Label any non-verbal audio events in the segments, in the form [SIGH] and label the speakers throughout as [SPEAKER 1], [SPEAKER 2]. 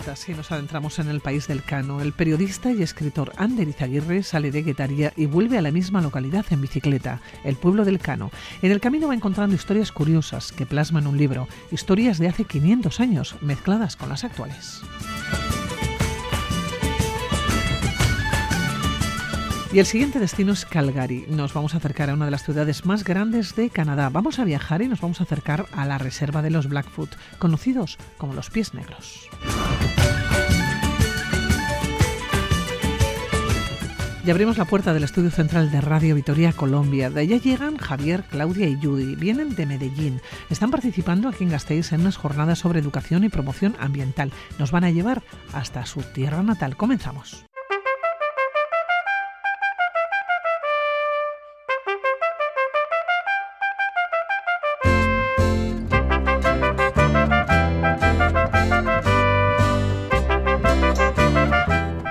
[SPEAKER 1] las maletas y nos adentramos en el país del Cano. El periodista y escritor Ander Izaguirre sale de Guetaria y vuelve a la misma localidad en bicicleta, el pueblo del Cano. En el camino va encontrando historias curiosas que plasman un libro, historias de hace 500 años mezcladas con las actuales. Y el siguiente destino es Calgary. Nos vamos a acercar a una de las ciudades más grandes de Canadá. Vamos a viajar y nos vamos a acercar a la reserva de los Blackfoot, conocidos como los pies negros. Y abrimos la puerta del estudio central de Radio Vitoria Colombia. De allá llegan Javier, Claudia y Judy. Vienen de Medellín. Están participando aquí en Gasteiz en unas jornadas sobre educación y promoción ambiental. Nos van a llevar hasta su tierra natal. Comenzamos.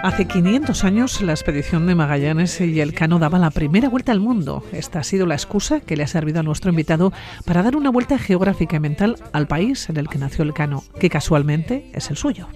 [SPEAKER 1] Hace 500 años la expedición de Magallanes y el Cano daba la primera vuelta al mundo. Esta ha sido la excusa que le ha servido a nuestro invitado para dar una vuelta geográfica y mental al país en el que nació el Cano, que casualmente es el suyo.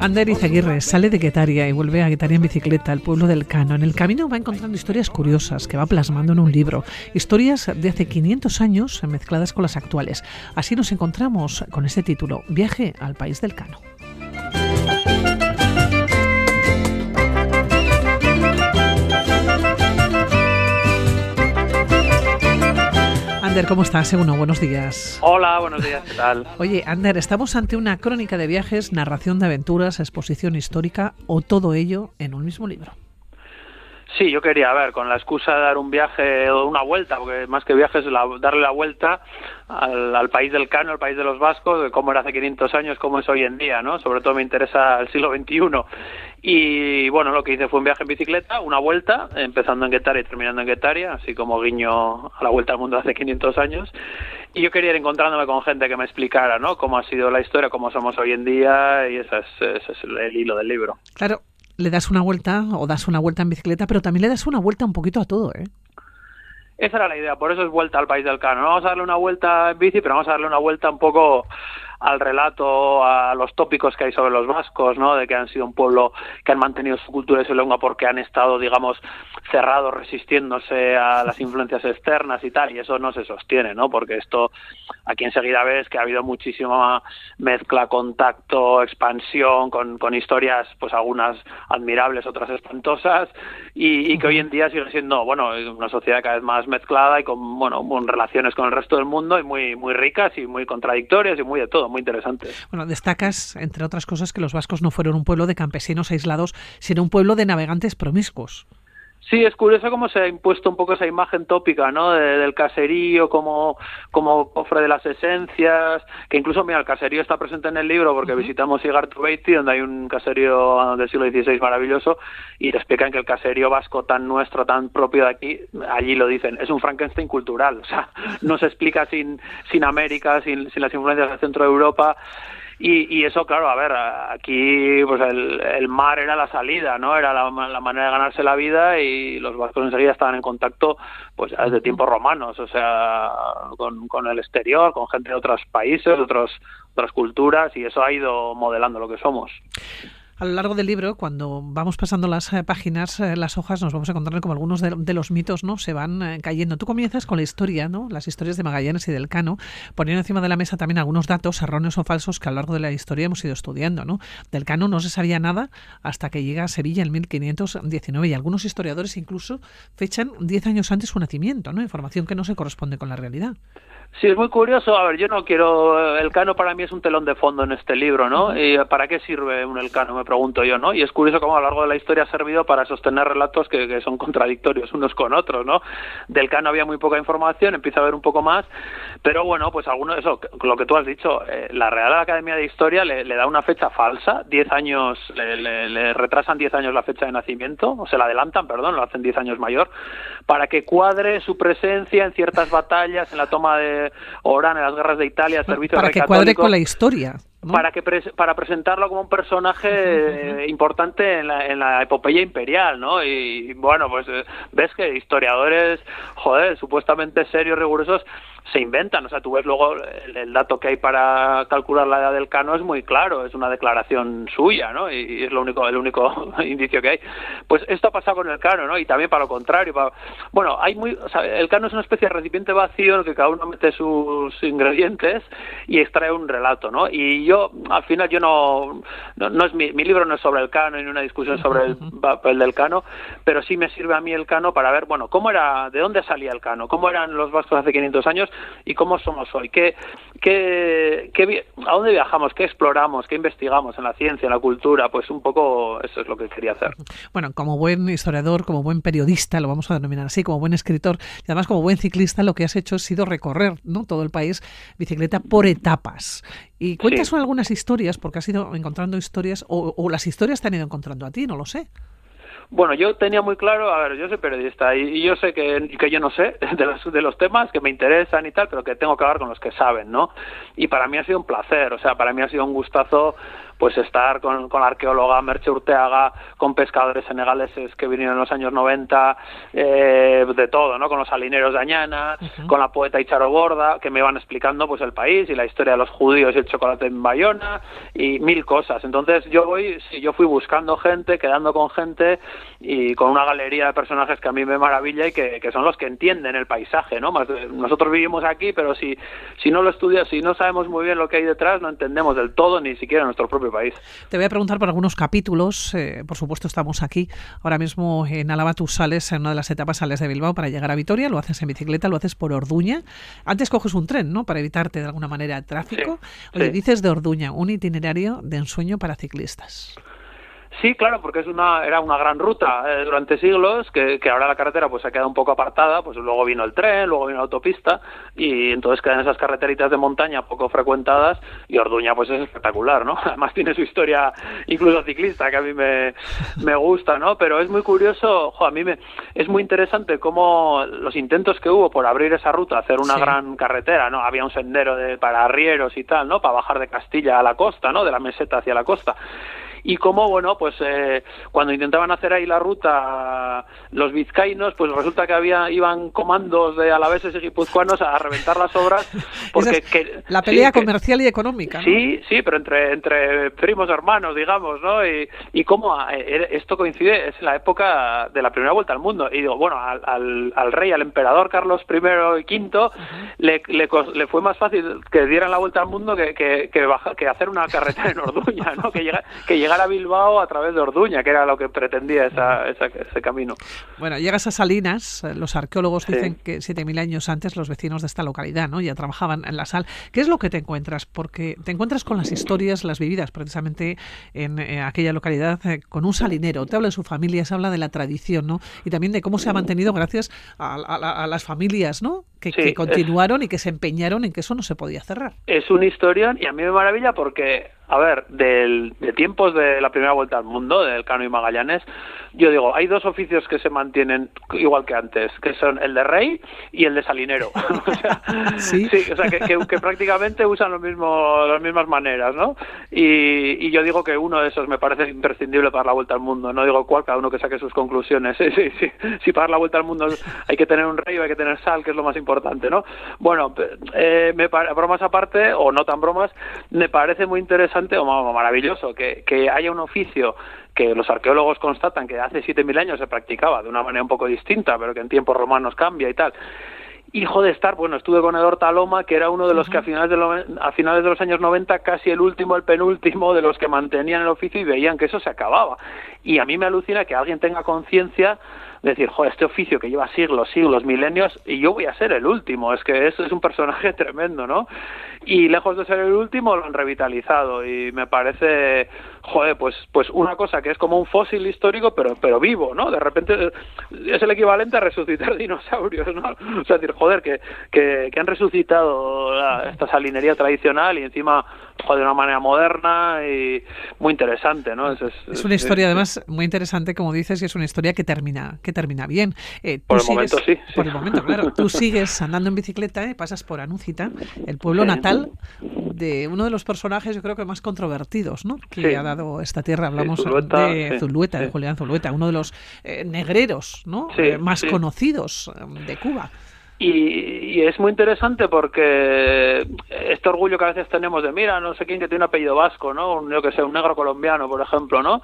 [SPEAKER 1] Ander Izaguirre sale de Guetaria y vuelve a Guetaria en bicicleta, al pueblo del Cano. En el camino va encontrando historias curiosas que va plasmando en un libro. Historias de hace 500 años mezcladas con las actuales. Así nos encontramos con este título, Viaje al País del Cano. Ander, ¿cómo estás? Uno, buenos días.
[SPEAKER 2] Hola, buenos días, ¿qué tal?
[SPEAKER 1] Oye, Ander, ¿estamos ante una crónica de viajes, narración de aventuras, exposición histórica o todo ello en un mismo libro?
[SPEAKER 2] Sí, yo quería, a ver, con la excusa de dar un viaje o una vuelta, porque más que viajes, es darle la vuelta al, país del Cano, al país de los vascos, de cómo era hace 500 años, cómo es hoy en día, ¿no? Sobre todo me interesa el siglo XXI. Y bueno, lo que hice fue un viaje en bicicleta, una vuelta, empezando en Guetaria y terminando en Guetaria, así como guiño a la vuelta al mundo hace 500 años. Y yo quería ir encontrándome con gente que me explicara, ¿no? Cómo ha sido la historia, cómo somos hoy en día, y ese es, ese es el hilo del libro.
[SPEAKER 1] Claro, le das una vuelta o das una vuelta en bicicleta, pero también le das una vuelta un poquito a todo, ¿eh?
[SPEAKER 2] Esa era la idea, por eso es vuelta al país del cano. No vamos a darle una vuelta en bici, pero vamos a darle una vuelta un poco al relato, a los tópicos que hay sobre los vascos, ¿no? De que han sido un pueblo que han mantenido su cultura y su lengua porque han estado, digamos, cerrados, resistiéndose a las influencias externas y tal, y eso no se sostiene, ¿no? Porque esto, aquí enseguida ves que ha habido muchísima mezcla, contacto, expansión, con, con historias, pues algunas admirables, otras espantosas, y, y, que hoy en día sigue siendo, bueno, una sociedad cada vez más mezclada y con, bueno, con relaciones con el resto del mundo y muy, muy ricas y muy contradictorias y muy de todo muy.
[SPEAKER 1] Bueno, destacas, entre otras cosas, que los vascos no fueron un pueblo de campesinos aislados, sino un pueblo de navegantes promiscuos.
[SPEAKER 2] Sí, es curioso cómo se ha impuesto un poco esa imagen tópica, ¿no? del caserío como, como cofre de las esencias, que incluso, mira, el caserío está presente en el libro porque visitamos Igartubeiti, donde hay un caserío del siglo XVI maravilloso, y te explican que el caserío vasco tan nuestro, tan propio de aquí, allí lo dicen, es un Frankenstein cultural, o sea, no se explica sin, sin América, sin, sin las influencias del centro de Europa, y, eso, claro, a ver, aquí pues el, mar era la salida, ¿no? Era la, manera de ganarse la vida y los vascos enseguida estaban en contacto pues desde tiempos romanos, o sea, con, con el exterior, con gente de otros países, otros, otras culturas y eso ha ido modelando lo que somos.
[SPEAKER 1] A lo largo del libro, cuando vamos pasando las eh, páginas, eh, las hojas, nos vamos a encontrar como algunos de, los mitos no se van eh, cayendo. Tú comienzas con la historia, ¿no? las historias de Magallanes y del Cano, poniendo encima de la mesa también algunos datos erróneos o falsos que a lo largo de la historia hemos ido estudiando. ¿no? Del Cano no se sabía nada hasta que llega a Sevilla en 1519 y algunos historiadores incluso fechan 10 años antes su nacimiento, ¿no? información que no se corresponde con la realidad.
[SPEAKER 2] Sí, es muy curioso. A ver, yo no quiero. El cano para mí es un telón de fondo en este libro, ¿no? ¿Y para qué sirve un elcano? Me pregunto yo, ¿no? Y es curioso cómo a lo largo de la historia ha servido para sostener relatos que, son contradictorios unos con otros, ¿no? Del cano había muy poca información, empieza a haber un poco más, pero bueno, pues alguno, eso, lo que tú has dicho, eh, la Real Academia de Historia le, da una fecha falsa, 10 años, le, le retrasan 10 años la fecha de nacimiento, o se la adelantan, perdón, lo hacen 10 años mayor, para que cuadre su presencia en ciertas batallas, en la toma de Orán, en las guerras de Italia,
[SPEAKER 1] servicio Para que cuadre con la historia.
[SPEAKER 2] Para, que para presentarlo como un personaje importante en la, en la epopeya imperial, ¿no? Y bueno, pues eh, ves que historiadores, joder, supuestamente serios, rigurosos, se inventan. O sea, tú ves luego el, dato que hay para calcular la edad del cano es muy claro, es una declaración suya, ¿no? Y, es lo único, el único [LAUGHS] indicio que hay. Pues esto ha pasado con el cano, ¿no? Y también para lo contrario. Bueno, hay muy, o sea, el cano es una especie de recipiente vacío en el que cada uno mete sus ingredientes y extrae un relato, ¿no? Y yo, al final, yo no, no, es mi, mi libro no es sobre el cano ni una discusión sobre el papel del cano, pero sí me sirve a mí el cano para ver, bueno, cómo era, de dónde salía el cano, cómo eran los vascos hace 500 años y cómo somos hoy, ¿Qué, qué, qué, a dónde viajamos, qué exploramos, qué investigamos en la ciencia, en la cultura, pues un poco eso es lo que quería hacer.
[SPEAKER 1] Bueno, como buen historiador, como buen periodista, lo vamos a denominar así, como buen escritor y además como buen ciclista, lo que has hecho ha sido recorrer ¿no? todo el país bicicleta por etapas. Y cuentas algunas historias, porque has ido encontrando historias, o, o las historias te han ido encontrando a ti, no lo sé.
[SPEAKER 2] Bueno, yo tenía muy claro, a ver, yo soy periodista y, yo sé que, que yo no sé [LAUGHS] de los, de los temas que me interesan y tal, pero que tengo que hablar con los que saben, ¿no? Y para mí ha sido un placer, o sea, para mí ha sido un gustazo pues estar con, con la arqueóloga Merche Urteaga, con pescadores senegaleses que vinieron en los años 90, eh, de todo, ¿no? Con los salineros de Añana, con la poeta Icharo Borda, que me iban explicando pues el país y la historia de los judíos y el chocolate en Bayona y mil cosas. Entonces yo voy, sí, yo fui buscando gente, quedando con gente y con una galería de personajes que a mí me maravilla y que, que son los que entienden el paisaje, ¿no? Más nosotros vivimos aquí, pero si, si no lo estudias, si no sabemos muy bien lo que hay detrás, no entendemos del todo ni siquiera nuestro propio país.
[SPEAKER 1] Te voy a preguntar por algunos capítulos. Eh, por supuesto, estamos aquí ahora mismo en Álava. Tú sales en una de las etapas, sales de Bilbao para llegar a Vitoria. Lo haces en bicicleta, lo haces por Orduña. Antes coges un tren, ¿no? Para evitarte de alguna manera el tráfico. Oye, dices de Orduña, un itinerario de ensueño para ciclistas.
[SPEAKER 2] Sí, claro, porque es una, era una gran ruta eh, durante siglos, que, que, ahora la carretera pues se ha quedado un poco apartada, pues luego vino el tren, luego vino la autopista, y entonces quedan esas carreteritas de montaña poco frecuentadas, y Orduña pues es espectacular, ¿no? [LAUGHS] Además tiene su historia incluso ciclista, que a mí me, me gusta, ¿no? Pero es muy curioso, a mí me, es muy interesante cómo los intentos que hubo por abrir esa ruta, hacer una gran carretera, ¿no? Había un sendero de, para arrieros y tal, ¿no? Para bajar de Castilla a la costa, ¿no? De la meseta hacia la costa y cómo, bueno, pues eh, cuando intentaban hacer ahí la ruta los vizcaínos, pues resulta que había iban comandos de alaveses y guipuzcoanos a reventar las obras. [LAUGHS] Porque,
[SPEAKER 1] la pelea comercial y económica.
[SPEAKER 2] Sí, sí, pero entre, entre primos hermanos, digamos, ¿no? Y, y cómo eh, esto coincide, es la época de la primera vuelta al mundo. Y digo, bueno, al, al, rey, al emperador Carlos I y V, le, le, fue más fácil que dieran la vuelta al mundo que, que, que, hacer una carretera en Orduña, ¿no? Que, llega, que llegar a Bilbao a través de Orduña, que era lo que pretendía esa, ese camino.
[SPEAKER 1] Bueno, llegas a Salinas, eh, los arqueólogos dicen que 7.000 años antes los vecinos de esta localidad ¿no? ya trabajaban en la sal. ¿Qué es lo que te encuentras? Porque te encuentras con las historias, las vividas precisamente en, eh, aquella localidad, eh, con un salinero. Te habla de su familia, se habla de la tradición ¿no? y también de cómo se ha mantenido gracias a, las familias ¿no? que, que continuaron y que se empeñaron en que eso no se podía cerrar.
[SPEAKER 2] Es una historia y a mí me maravilla porque a ver, del, de tiempos de la primera vuelta al mundo, del Cano y Magallanes, yo digo, hay dos oficios que se mantienen igual que antes, que son el de rey y el de salinero. [LAUGHS] o sea, [LAUGHS] ¿Sí? o sea que, prácticamente usan lo mismo, las mismas maneras, ¿no? Y, y, yo digo que uno de esos me parece imprescindible para la vuelta al mundo. No digo cuál, cada uno que saque sus conclusiones. [LAUGHS] Sí, sí, sí. Si para la vuelta al mundo hay que tener un rey o hay que tener sal, que es lo más importante, ¿no? Bueno, eh, me, bromas aparte, o no tan bromas, me parece muy interesante o maravilloso que, que haya un oficio que los arqueólogos constatan que hace 7.000 años se practicaba de una manera un poco distinta, pero que en tiempos romanos cambia y tal. Hijo de estar, bueno, estuve con Edor Taloma, que era uno de los que a finales de, a finales de los años 90, casi el último, el penúltimo de los que mantenían el oficio y veían que eso se acababa. Y a mí me alucina que alguien tenga conciencia decir, joder, este oficio que lleva siglos, siglos, milenios, y yo voy a ser el último. Es que eso es un personaje [LAUGHS] tremendo, ¿no? Y lejos de ser el último, lo han revitalizado y me parece, joder, pues, pues una cosa que es como un fósil histórico, pero, pero vivo, ¿no? De repente es el equivalente a resucitar [LAUGHS] dinosaurios, ¿no? O sea, decir, joder, que, que, han resucitado esta salinería tradicional y encima de una manera moderna y muy interesante, ¿no?
[SPEAKER 1] Es, una historia además muy interesante, como dices, y es una historia que termina, que termina bien.
[SPEAKER 2] Eh, por el momento sí.
[SPEAKER 1] Por el momento, claro. Tú sigues andando en bicicleta, y pasas por Anuncita, el pueblo natal de uno de los personajes, yo creo que más controvertidos, ¿no? Que ha dado esta tierra. Hablamos de Zulueta, de Julián Zulueta, uno de los eh, negreros, ¿no? Eh, más conocidos de Cuba.
[SPEAKER 2] Y, es muy interesante porque este orgullo que a veces tenemos de, mira, no sé quién que tiene un apellido vasco, ¿no? Un, yo que sé, un negro colombiano, por ejemplo, ¿no?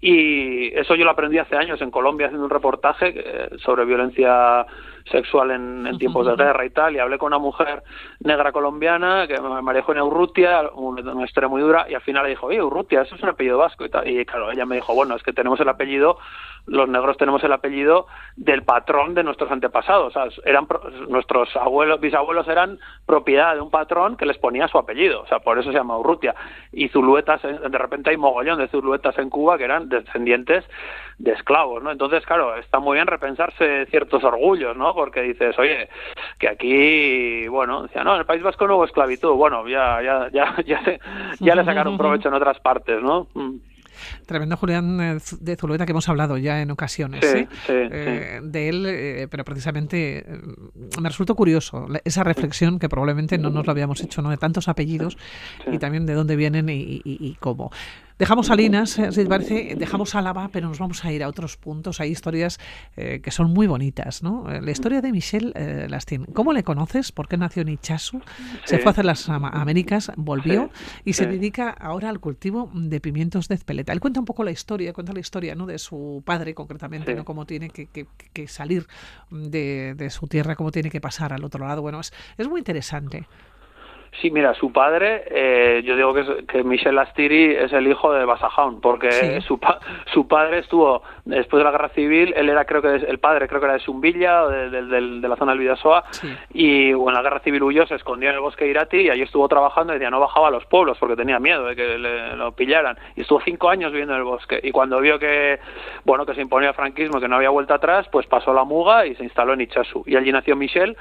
[SPEAKER 2] Y eso yo lo aprendí hace años en Colombia haciendo un reportaje eh, sobre violencia sexual en, tiempos de guerra y tal, y hablé con una mujer negra colombiana que me manejó en Urrutia, una, historia muy dura, y al final le dijo, oye, Urrutia, eso es un apellido vasco y tal. Y claro, ella me dijo, bueno, es que tenemos el apellido los negros tenemos el apellido del patrón de nuestros antepasados. O sea, eran nuestros abuelos, bisabuelos eran propiedad de un patrón que les ponía su apellido. O sea, por eso se llama Urrutia. Y zuluetas, de repente hay mogollón de zuluetas en Cuba que eran descendientes de esclavos, ¿no? Entonces, claro, está muy bien repensarse ciertos orgullos, ¿no? Porque dices, oye, que aquí, bueno, decía, no, en el País Vasco no hubo esclavitud. Bueno, ya, ya, ya, ya, [LAUGHS] ya le sacaron [LAUGHS] provecho en otras partes, ¿no?
[SPEAKER 1] Tremendo Julián eh, de Zulueta que hemos hablado ya en ocasiones ¿eh? Eh, de él, pero precisamente me resultó curioso esa reflexión que probablemente no nos lo habíamos hecho, ¿no? De tantos apellidos y también de dónde vienen y cómo. Dejamos Salinas, si te parece, dejamos Álava, pero nos vamos a ir a otros puntos. Hay historias eh, que son muy bonitas, ¿no? Eh, la historia de Michel eh, Lastin. ¿Cómo le conoces? ¿Por qué nació en Ichasu? Se fue a hacer las Américas, volvió y se dedica ahora al cultivo de pimientos de Espeleta. Él cuenta un poco la historia, cuenta la historia ¿no? de su padre concretamente, ¿no? Cómo tiene que, salir de, su tierra, cómo tiene que pasar al otro lado. Bueno, es, es muy interesante.
[SPEAKER 2] Sí, mira, su padre, eh, yo digo que, que Michel Astiri es el hijo de Basajaun, porque [LAUGHS] su, su padre estuvo, después de la guerra civil, él era, creo que el padre, creo que era de Zumbilla, de, de, la zona del Vidasoa, y en la guerra civil huyó, se escondió en el bosque de Irati y allí estuvo trabajando y ya no bajaba a los pueblos porque tenía miedo de que le, lo pillaran. Y estuvo cinco años viviendo en el bosque. Y cuando vio que, bueno, que se imponía el franquismo, que no había vuelta atrás, pues pasó la muga y se instaló en Ichasu. Y allí nació Michel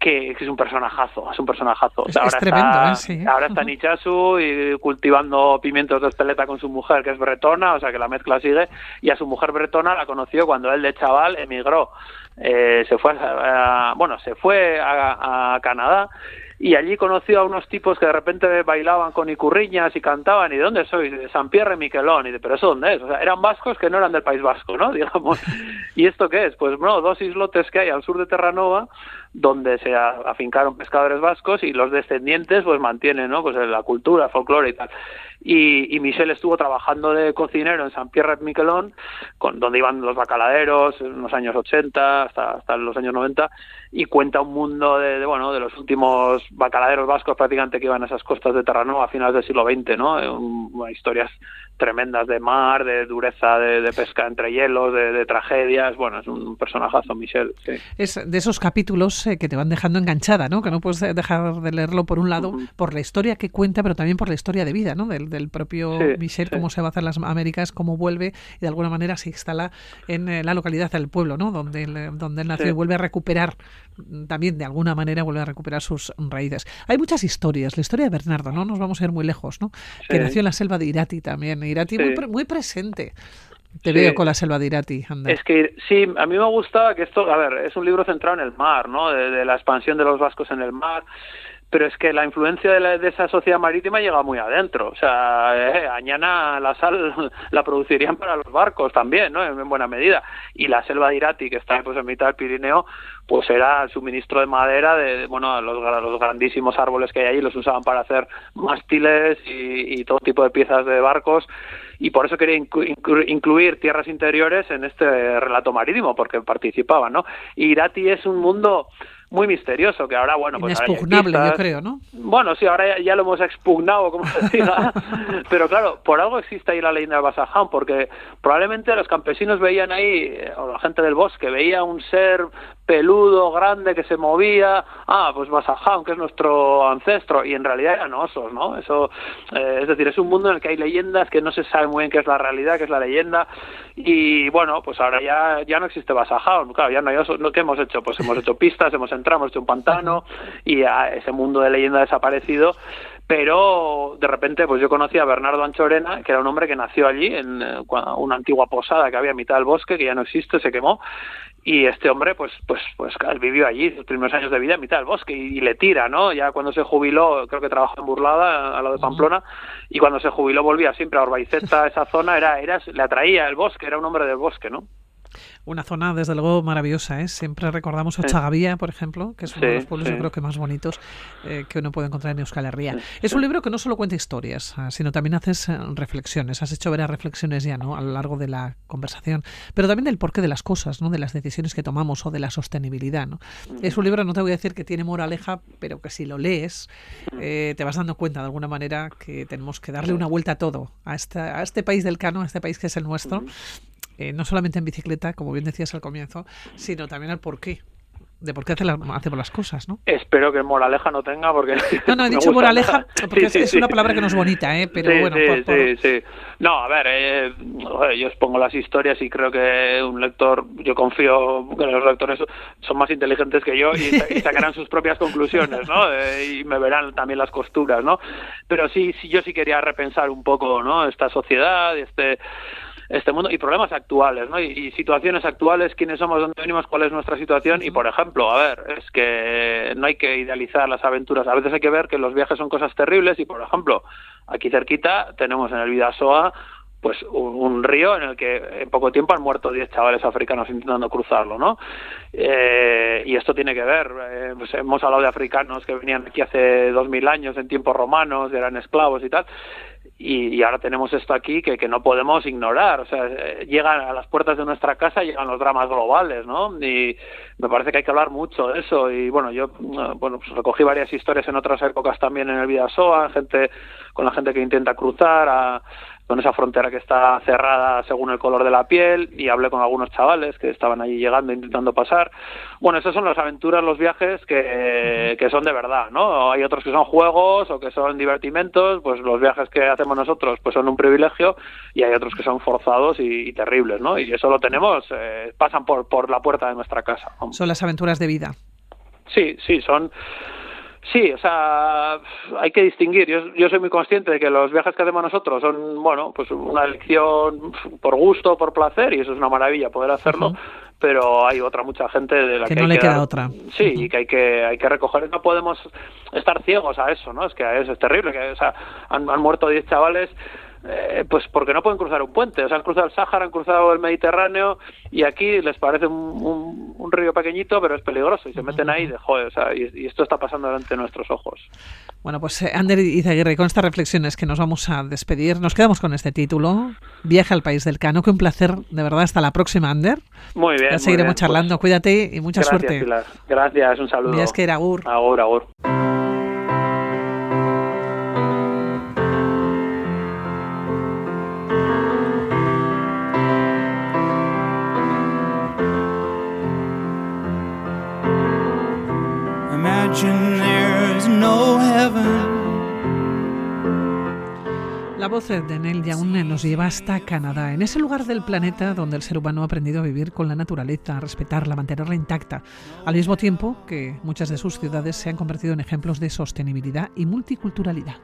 [SPEAKER 2] que, es un personajazo, es un personajazo.
[SPEAKER 1] ahora, está,
[SPEAKER 2] ¿eh? ahora está en Ichasu y cultivando pimientos de espeleta con su mujer, que es bretona, o sea que la mezcla sigue, y a su mujer bretona la conoció cuando él de chaval emigró. Eh, se fue a, bueno, se fue a, a Canadá y allí conoció a unos tipos que de repente bailaban con icurriñas y cantaban, ¿y de dónde soy? De San Pierre Miquelón, y de, pero eso dónde es? O sea, eran vascos que no eran del País Vasco, ¿no? [LAUGHS] Digamos. [LAUGHS] ¿Y esto qué es? Pues bueno, dos islotes que hay al sur de Terranova, donde se afincaron pescadores vascos y los descendientes pues mantienen, ¿no? Pues la cultura, el folclore y tal y, y Michel estuvo trabajando de cocinero en San Pierre Miquelon, con, donde iban los bacaladeros en los años 80 hasta, hasta los años 90 y cuenta un mundo de, bueno de los últimos bacaladeros vascos prácticamente que iban a esas costas de Terranova a finales del siglo XX, ¿no? historias tremendas de mar, de dureza de, pesca entre hielos, de, tragedias. Bueno, es un personajazo, Michel.
[SPEAKER 1] Es de esos capítulos eh, que te van dejando enganchada, ¿no? Que no puedes dejar de leerlo por un lado, por la historia que cuenta, pero también por la historia de vida, ¿no? Del, del propio Michel, cómo se va a hacer las Américas, cómo vuelve y de alguna manera se instala en eh, la localidad del pueblo, ¿no? Donde él, donde él nació y vuelve a recuperar, mm, también de alguna manera vuelve a recuperar sus raíces. Hay muchas historias. La historia de Bernardo, ¿no? Nos vamos a ir muy lejos, ¿no? Que nació en la selva de Irati también Irati muy, presente. Te veo con la selva de Irati.
[SPEAKER 2] Es que sí, a mí me gustaba que esto, a ver, es un libro centrado en el mar, ¿no? de, la expansión de los vascos en el mar pero es que la influencia de, esa sociedad marítima llega muy adentro. O sea, eh, Añana la sal [LAUGHS] la producirían para los barcos también, ¿no? En, buena medida. Y la selva de Irati, que está pues, en mitad del Pirineo, pues era el suministro de madera de, bueno, los, los grandísimos árboles que hay allí, los usaban para hacer mástiles y, todo tipo de piezas de barcos. Y por eso quería incluir tierras interiores en este relato marítimo, porque participaban, ¿no? Irati es un mundo muy misterioso, que ahora, bueno,
[SPEAKER 1] pues... Inexpugnable, yo creo, ¿no?
[SPEAKER 2] Bueno, sí, ahora ya, lo hemos expugnado, como se diga, [LAUGHS] pero claro, por algo existe ahí la leyenda de Basaján, porque probablemente los campesinos veían ahí, o la gente del bosque, veía un ser peludo, grande, que se movía, ah, pues Basaján, que es nuestro ancestro, y en realidad eran osos, ¿no? Eso, eh, es decir, es un mundo en el que hay leyendas que no se sabe muy bien qué es la realidad, qué es la leyenda, y bueno, pues ahora ya, ya no existe Basaján, claro, ya no hay osos, ¿qué hemos hecho? Pues hemos hecho pistas, hemos entrado, hemos hecho un pantano, y ese mundo de leyenda ha desaparecido, pero de repente pues yo conocí a Bernardo Anchorena, que era un hombre que nació allí en eh, una antigua posada que había a mitad del bosque, que ya no existe, se quemó, y este hombre pues pues pues vivió allí sus primeros años de vida en mitad del bosque y, le tira no ya cuando se jubiló creo que trabajó en Burlada a lo de Pamplona y cuando se jubiló volvía siempre a Orbaiceta [LAUGHS] esa zona era era le atraía el bosque era un hombre del bosque no
[SPEAKER 1] una zona, desde luego, maravillosa. ¿eh? Siempre recordamos Ochagavía, por ejemplo, que es uno de los pueblos, yo creo que más bonitos eh, que uno puede encontrar en Euskal Herria. Es un libro que no solo cuenta historias, ah, sino también haces eh, reflexiones. Has hecho varias reflexiones ya ¿no? a lo largo de la conversación, pero también del porqué de las cosas, ¿no? de las decisiones que tomamos o de la sostenibilidad. ¿no? Es un libro, no te voy a decir que tiene moraleja, pero que si lo lees eh, te vas dando cuenta de alguna manera que tenemos que darle una vuelta a todo, a, esta, a este país del Cano, a este país que es el nuestro, eh, no solamente en bicicleta, como bien decías al comienzo, sino también al porqué de por qué hace hacemos las cosas, ¿no?
[SPEAKER 2] Espero que moraleja no tenga, porque... [LAUGHS]
[SPEAKER 1] No, no, he dicho [LAUGHS] moraleja, porque es, una palabra que no es bonita, ¿eh? Pero bueno...
[SPEAKER 2] Sí, sí, No, a ver, eh, yo os pongo las historias y creo que un lector, yo confío que los lectores son más inteligentes que yo y, sacarán sus propias conclusiones, ¿no? [LAUGHS] Eh, y me verán también las costuras, ¿no? Pero sí, sí, yo sí quería repensar un poco, ¿no? Esta sociedad, este este mundo y problemas actuales, ¿no? Y, situaciones actuales, quiénes somos, dónde venimos, cuál es nuestra situación y, por ejemplo, a ver, es que no hay que idealizar las aventuras. A veces hay que ver que los viajes son cosas terribles y, por ejemplo, aquí cerquita tenemos en el Vidasoa pues un, río en el que en poco tiempo han muerto 10 chavales africanos intentando cruzarlo, ¿no? Eh, y esto tiene que ver, eh, pues hemos hablado de africanos que venían aquí hace 2000 años en tiempos romanos, eran esclavos y tal, y, ahora tenemos esto aquí que, que, no podemos ignorar. O sea, eh, llegan a las puertas de nuestra casa, llegan los dramas globales, ¿no? Y me parece que hay que hablar mucho de eso. Y bueno, yo bueno, pues recogí varias historias en otras épocas también en el Vidasoa, gente, con la gente que intenta cruzar, a, con esa frontera que está cerrada según el color de la piel y hablé con algunos chavales que estaban allí llegando intentando pasar. Bueno, esas son las aventuras, los viajes que, que son de verdad, ¿no? Hay otros que son juegos o que son divertimentos, pues los viajes que hacemos nosotros pues son un privilegio y hay otros que son forzados y, terribles, ¿no? Y eso lo tenemos, eh, pasan por, por la puerta de nuestra casa.
[SPEAKER 1] Son las aventuras de vida.
[SPEAKER 2] Sí, sí, son Sí, o sea, hay que distinguir. Yo, yo soy muy consciente de que los viajes que hacemos nosotros son, bueno, pues una elección por gusto, por placer, y eso es una maravilla poder hacerlo. Pero hay otra mucha gente de la que,
[SPEAKER 1] no le queda otra.
[SPEAKER 2] Sí, y que hay que hay que recoger. No podemos estar ciegos a eso, ¿no? Es que es, terrible. Que, o sea, han, han muerto 10 chavales eh, pues porque no pueden cruzar un puente. O sea, han cruzado el Sáhara, han cruzado el Mediterráneo y aquí les parece un, un, río pequeñito, pero es peligroso y se meten ahí de joder. O sea, y, esto está pasando delante de nuestros ojos.
[SPEAKER 1] Bueno, pues eh, Ander Izaguirre, con estas reflexiones que nos vamos a despedir, nos quedamos con este título, Viaje al País del Cano. Que un placer, de verdad. Hasta la próxima, Ander.
[SPEAKER 2] Muy bien.
[SPEAKER 1] Ya seguiremos pues charlando. Cuídate y mucha suerte.
[SPEAKER 2] Gracias, un saludo.
[SPEAKER 1] Gracias, que era Agur.
[SPEAKER 2] Agur, Agur.
[SPEAKER 1] La voz de Nel Young nos lleva hasta Canadá, en ese lugar del planeta donde el ser humano ha aprendido a vivir con la naturaleza, a respetarla, a mantenerla intacta, al mismo tiempo que muchas de sus ciudades se han convertido en ejemplos de sostenibilidad y multiculturalidad.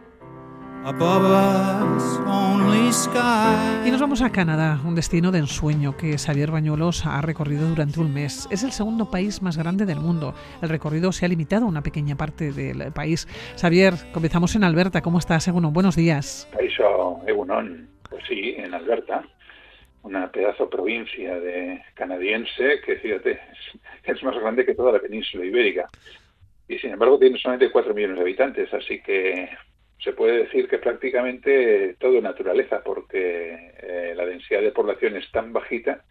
[SPEAKER 1] Y nos vamos a Canadá, un destino de ensueño que Xavier Bañuelos ha recorrido durante un mes. Es el segundo país más grande del mundo. El recorrido se ha limitado a una pequeña parte del país. Xavier, comenzamos en Alberta. ¿Cómo estás, Egunon? Buenos días.
[SPEAKER 3] Eso, Egunon. Pues sí, en Alberta una pedazo provincia de canadiense que, fíjate, [LAUGHS] es, más grande que toda la península ibérica. Y sin embargo tiene solamente 4 millones de habitantes, así que se puede decir que prácticamente todo naturaleza, porque eh, la densidad de población es tan bajita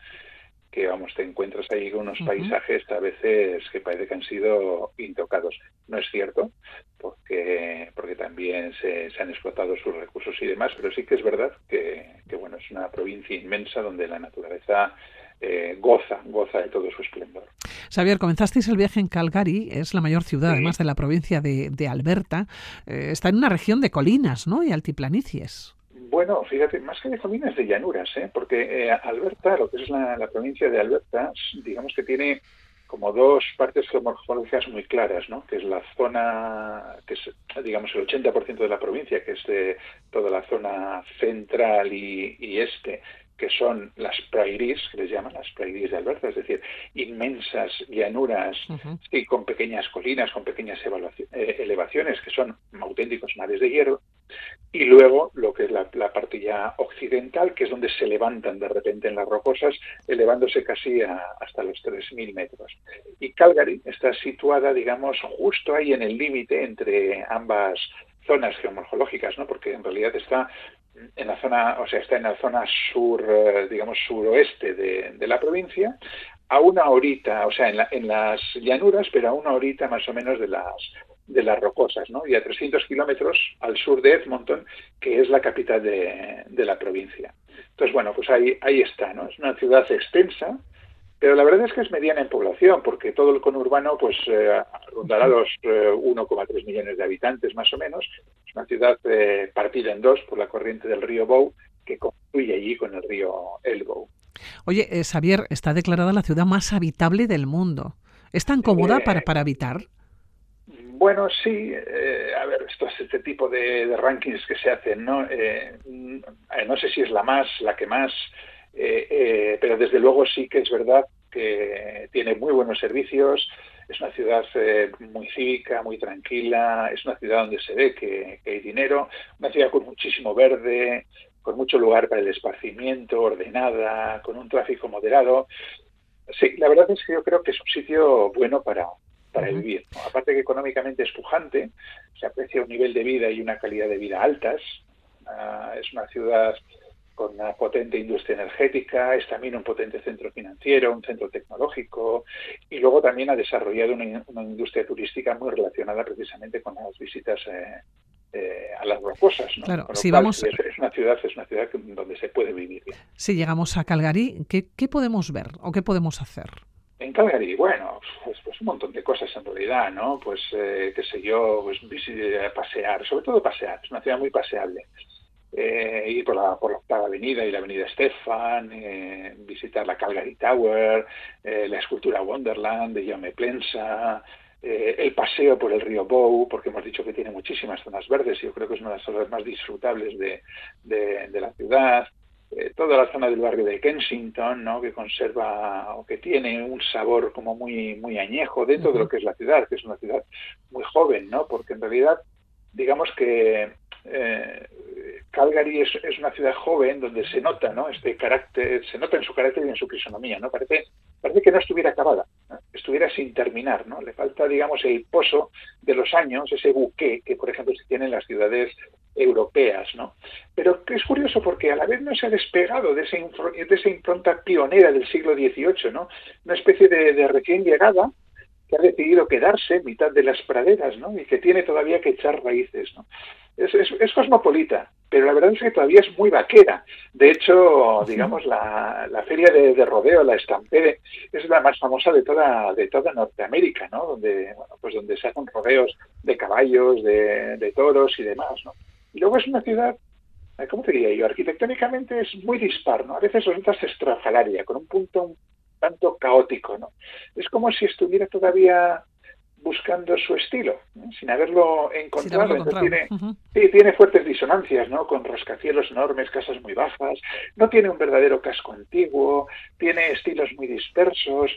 [SPEAKER 3] que vamos, te encuentras ahí con unos paisajes a veces que parece que han sido intocados. No es cierto, porque, porque también se, han explotado sus recursos y demás, pero sí que es verdad que, que bueno, es una provincia inmensa donde la naturaleza eh, goza, goza de todo su esplendor.
[SPEAKER 1] Xavier, comenzasteis el viaje en Calgary, es la mayor ciudad además de la provincia de, Alberta. Eh, está en una región de colinas ¿no? y altiplanicies.
[SPEAKER 3] Bueno, fíjate, más que de colinas, de llanuras, ¿eh? porque Alberta, lo que es la, provincia de Alberta, digamos que tiene como dos partes geomorfológicas muy claras, ¿no? que es la zona, que es digamos el 80% de la provincia, que es de toda la zona central y, este, que son las prairies, que les llaman las prairies de Alberta, es decir, inmensas llanuras y con pequeñas colinas, con pequeñas eh, elevaciones, que son auténticos mares de hierro, y luego lo que es la, parte ya occidental, que es donde se levantan de repente en las rocosas, elevándose casi hasta los 3.000 metros. Y Calgary está situada, digamos, justo ahí en el límite entre ambas zonas geomorfológicas, ¿no? porque en realidad está en la zona, o sea, está en la zona sur, eh, digamos, suroeste de, la provincia, a una horita, o sea, en, en las llanuras, pero a una horita más o menos de las de las rocosas, ¿no? Y a 300 kilómetros al sur de Edmonton, que es la capital de, la provincia. Entonces, bueno, pues ahí, ahí está, ¿no? Es una ciudad extensa, pero la verdad es que es mediana en población, porque todo el conurbano, pues, eh, rondará los 1,3 eh, millones de habitantes, más o menos. Una ciudad eh, partida en dos por la corriente del río Bow, que confluye allí con el río Elbow.
[SPEAKER 1] Oye, Xavier, está declarada la ciudad más habitable del mundo. ¿Es tan cómoda para, para habitar?
[SPEAKER 3] Bueno, sí, eh, a ver, esto es este tipo de, rankings que se hacen, ¿no? Eh, no sé si es la más, la que más, eh, pero desde luego sí que es verdad que tiene muy buenos servicios, es una ciudad muy cívica, muy tranquila, es una ciudad donde se ve que, hay dinero, una ciudad con muchísimo verde, con mucho lugar para el esparcimiento, ordenada, con un tráfico moderado. Sí, la verdad es que yo creo que es un sitio bueno para, para vivir. Aparte que económicamente es pujante, se aprecia un nivel de vida y una calidad de vida altas. Ah, es una ciudad con una potente industria energética, es también un potente centro financiero, un centro tecnológico y luego también ha desarrollado una, industria turística muy relacionada precisamente con las visitas eh, eh, a las rocosas.
[SPEAKER 1] Claro, si vamos...
[SPEAKER 3] Es, una ciudad, es una ciudad donde se puede vivir.
[SPEAKER 1] Si llegamos a Calgary, ¿qué, ¿qué podemos ver o qué podemos hacer?
[SPEAKER 3] En Calgary, bueno, pues, pues, un montón de cosas en realidad, ¿no? Pues, eh, qué sé yo, pues pasear, sobre todo pasear, es una ciudad muy paseable. Eh, ir por la, por la octava avenida y la avenida Stefan, eh, visitar la Calgary Tower, eh, la escultura Wonderland de Jaume Plensa, el paseo por el río Bow, porque hemos dicho que tiene muchísimas zonas verdes y yo creo que es una de las zonas más disfrutables de, de la ciudad. Eh, toda la zona del barrio de Kensington, ¿no? que conserva o que tiene un sabor como muy, muy añejo dentro de lo que es la ciudad, que es una ciudad muy joven, ¿no? porque en realidad, digamos que eh, Calgary es, una ciudad joven donde se nota ¿no? este carácter, se nota en su carácter y en su fisonomía, ¿no? parece, parece que no estuviera acabada, estuviera sin terminar, ¿no? le falta digamos el pozo de los años, ese buque que por ejemplo se tiene en las ciudades europeas, ¿no? Pero es curioso porque a la vez no se ha despegado de, ese, de esa impronta pionera del siglo XVIII, ¿no? Una especie de, recién llegada que ha decidido quedarse en mitad de las praderas, ¿no? Y que tiene todavía que echar raíces, ¿no? Es, cosmopolita, pero la verdad es que todavía es muy vaquera. De hecho, digamos, la, feria de, rodeo, la Stampede, es la más famosa de toda, de toda Norteamérica, ¿no? Donde, bueno, pues donde se hacen rodeos de caballos, de, de toros y demás, ¿no? Y luego es una ciudad, eh, ¿cómo te diría yo? Arquitectónicamente es muy dispar, ¿no? A veces resulta estrafalaria, con un punto un tanto caótico, ¿no? Es como si estuviera todavía buscando su estilo, sin haberlo encontrado. tiene, sí, tiene fuertes disonancias, ¿no? Con rascacielos enormes, casas muy bajas, no tiene un verdadero casco antiguo, tiene estilos muy dispersos,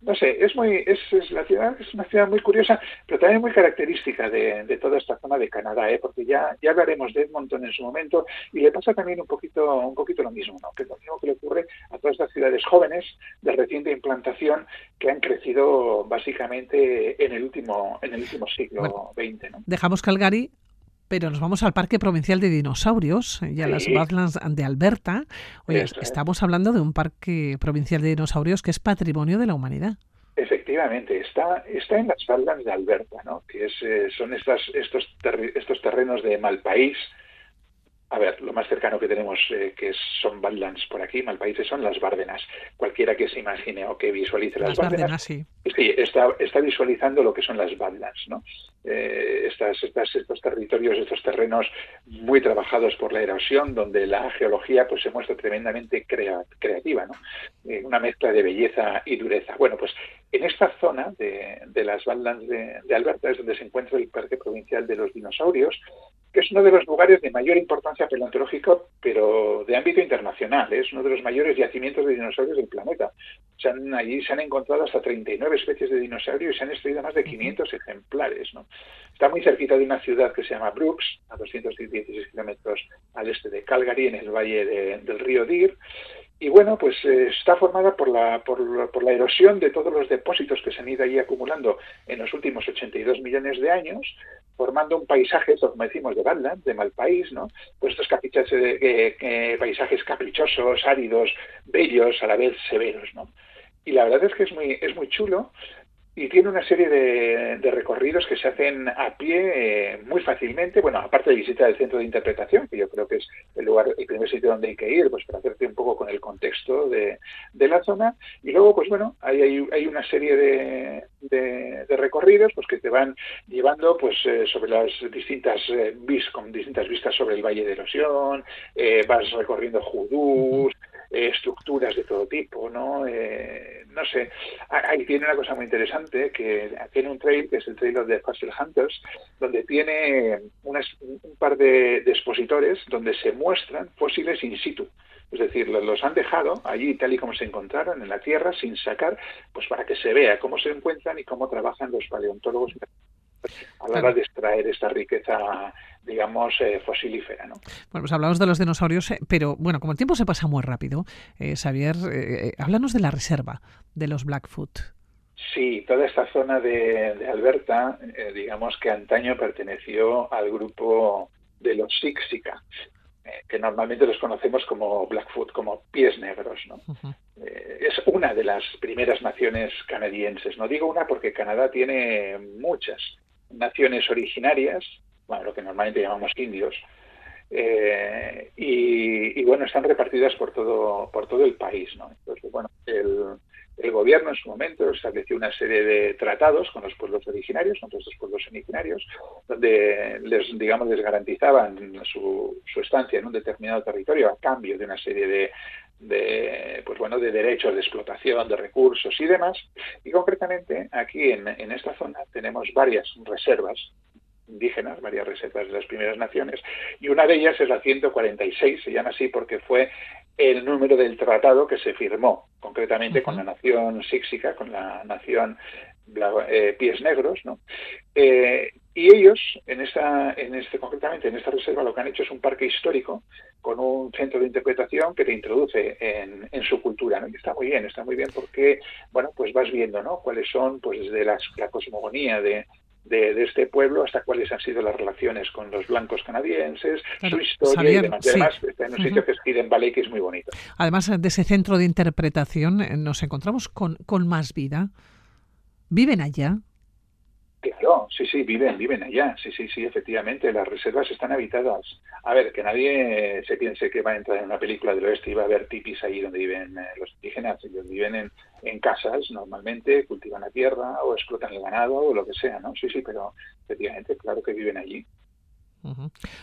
[SPEAKER 3] no sé, es muy, es, la ciudad es una ciudad muy curiosa, pero también muy característica de, toda esta zona de Canadá, ¿eh? porque ya, ya hablaremos de Edmonton en su momento y le pasa también un poquito, un poquito lo mismo, ¿no? que es lo mismo que le ocurre a todas estas ciudades jóvenes de reciente implantación que han crecido básicamente en el último, en el último siglo XX. ¿no?
[SPEAKER 1] Dejamos Calgary pero nos vamos al Parque Provincial de Dinosaurios y a las Badlands de Alberta. Oye, estamos hablando de un parque provincial de dinosaurios que es patrimonio de la humanidad.
[SPEAKER 3] Efectivamente, está, está en las Badlands de Alberta, ¿no? que es, eh, son estas, estos, estos terrenos de Malpaís, a ver, lo más cercano que tenemos eh, que son Badlands por aquí, Malpaíses, son las Bárdenas. Cualquiera que se imagine o que visualice las, Bárdenas, sí. está, está, visualizando lo que son las Badlands, ¿no? Eh, estas, estas, estos territorios, estos terrenos muy trabajados por la erosión, donde la geología pues se muestra tremendamente creativa, ¿no? Eh, una mezcla de belleza y dureza. Bueno, pues En esta zona de, las Badlands de, Alberta es donde se encuentra el Parque Provincial de los Dinosaurios, que es uno de los lugares de mayor importancia paleontológica, pero de ámbito internacional. Es uno de los mayores yacimientos de dinosaurios del planeta. Se allí se han encontrado hasta 39 especies de dinosaurios y se han estudiado más de 500 ejemplares. Está muy cerquita de una ciudad que se llama Brooks, a 216 kilómetros al este de Calgary, en el valle del río Deer y bueno, pues eh, está formada por la, por, por, la erosión de todos los depósitos que se han ido ahí acumulando en los últimos 82 millones de años, formando un paisaje, como decimos, de Badland, de mal país, ¿no? Pues estos eh, paisajes caprichosos, áridos, bellos, a la vez severos, ¿no? Y la verdad es que es muy, es muy chulo y tiene una serie de, recorridos que se hacen a pie eh, muy fácilmente, bueno, aparte de visitar el centro de interpretación, que yo creo que es el lugar, el primer sitio donde hay que ir, pues para hacerte un poco con el contexto de, la zona, y luego, pues bueno, hay, hay, una serie de, recorridos pues que te van llevando pues eh, sobre las distintas eh, con distintas vistas sobre el Valle de Erosión, vas recorriendo Judús, estructuras de todo tipo, ¿no? no sé, ahí tiene una cosa muy interesante, que tiene un trail, que es el trail de Fossil Hunters, donde tiene un par de, expositores donde se muestran fósiles in situ. Es decir, los han dejado allí tal y como se encontraron en la Tierra sin sacar, pues para que se vea cómo se encuentran y cómo trabajan los paleontólogos a la hora de extraer esta riqueza digamos, eh, fosilífera. ¿no?
[SPEAKER 1] Bueno, pues hablamos de los dinosaurios, eh, pero bueno, como el tiempo se pasa muy rápido, eh, Xavier, eh, háblanos de la reserva de los Blackfoot.
[SPEAKER 3] Sí, toda esta zona de, Alberta, digamos que antaño perteneció al grupo de los Sixica, que normalmente los conocemos como Blackfoot, como pies negros. ¿no? es una de las primeras naciones canadienses. No digo una porque Canadá tiene muchas naciones originarias, bueno, lo que normalmente llamamos indios, eh, y, bueno, están repartidas por todo, por todo el país. ¿no? Entonces, bueno, el, gobierno en su momento estableció una serie de tratados con los pueblos originarios, con todos estos pueblos originarios, donde les, digamos, les garantizaban su, su estancia en un determinado territorio a cambio de una serie de, de pues bueno de derechos de explotación de recursos y demás y concretamente aquí en, en esta zona tenemos varias reservas indígenas, varias reservas de las primeras naciones, y una de ellas es la 146, se llama así porque fue el número del tratado que se firmó, concretamente con la nación síxica, con la nación eh, Pies Negros, ¿no? Eh, y ellos, en esta, en este, concretamente en esta reserva, lo que han hecho es un parque histórico con un centro de interpretación que te introduce en, su cultura, ¿no? Y está muy bien, está muy bien porque, bueno, pues vas viendo, ¿no? Cuáles son, pues desde la cosmogonía de, de, este pueblo hasta cuáles han sido las relaciones con los blancos canadienses, su historia y demás. además, está en un sitio que es Hidden Valley, que es muy bonito.
[SPEAKER 1] Además de ese centro de interpretación, eh, nos encontramos con, con más vida. ¿Viven allá?
[SPEAKER 3] Claro, sí, sí, viven, viven allá, sí, sí, sí, efectivamente, las reservas están habitadas. A ver, que nadie se piense que va a entrar en una película del oeste y va a haber tipis ahí donde viven eh, los indígenas, ellos viven en, en casas normalmente, cultivan la tierra o explotan el ganado o lo que sea, ¿no? Sí, sí, pero efectivamente, claro que viven allí.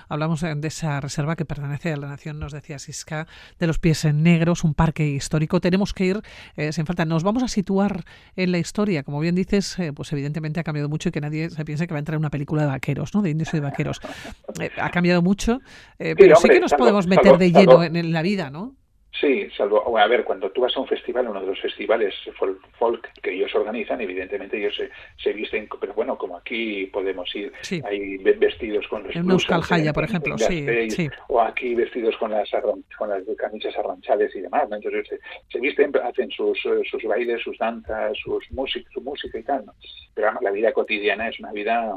[SPEAKER 1] Hablamos de esa reserva que pertenece a la nación, nos decía Siska, de los pies en negros, un parque histórico. Tenemos que ir eh, sin falta. Nos vamos a situar en la historia. Como bien dices, eh, pues evidentemente ha cambiado mucho y que nadie se piense que va a entrar en una película de vaqueros, ¿no? De indios y de vaqueros. Eh, ha cambiado mucho, pero sí que nos podemos meter de lleno en la vida, ¿no?
[SPEAKER 3] Sí, salvo, a ver, cuando tú vas a un festival, uno de los festivales folk, que ellos organizan, evidentemente ellos se, visten, pero bueno, como aquí podemos ir, hay vestidos con los
[SPEAKER 1] En Euskal por ejemplo, sí,
[SPEAKER 3] O aquí vestidos con las, con las camisas arranchales y demás, ¿no? Entonces se, visten, hacen sus, sus bailes, sus danzas, sus música, su música y tal, ¿no? Pero la vida cotidiana es una vida,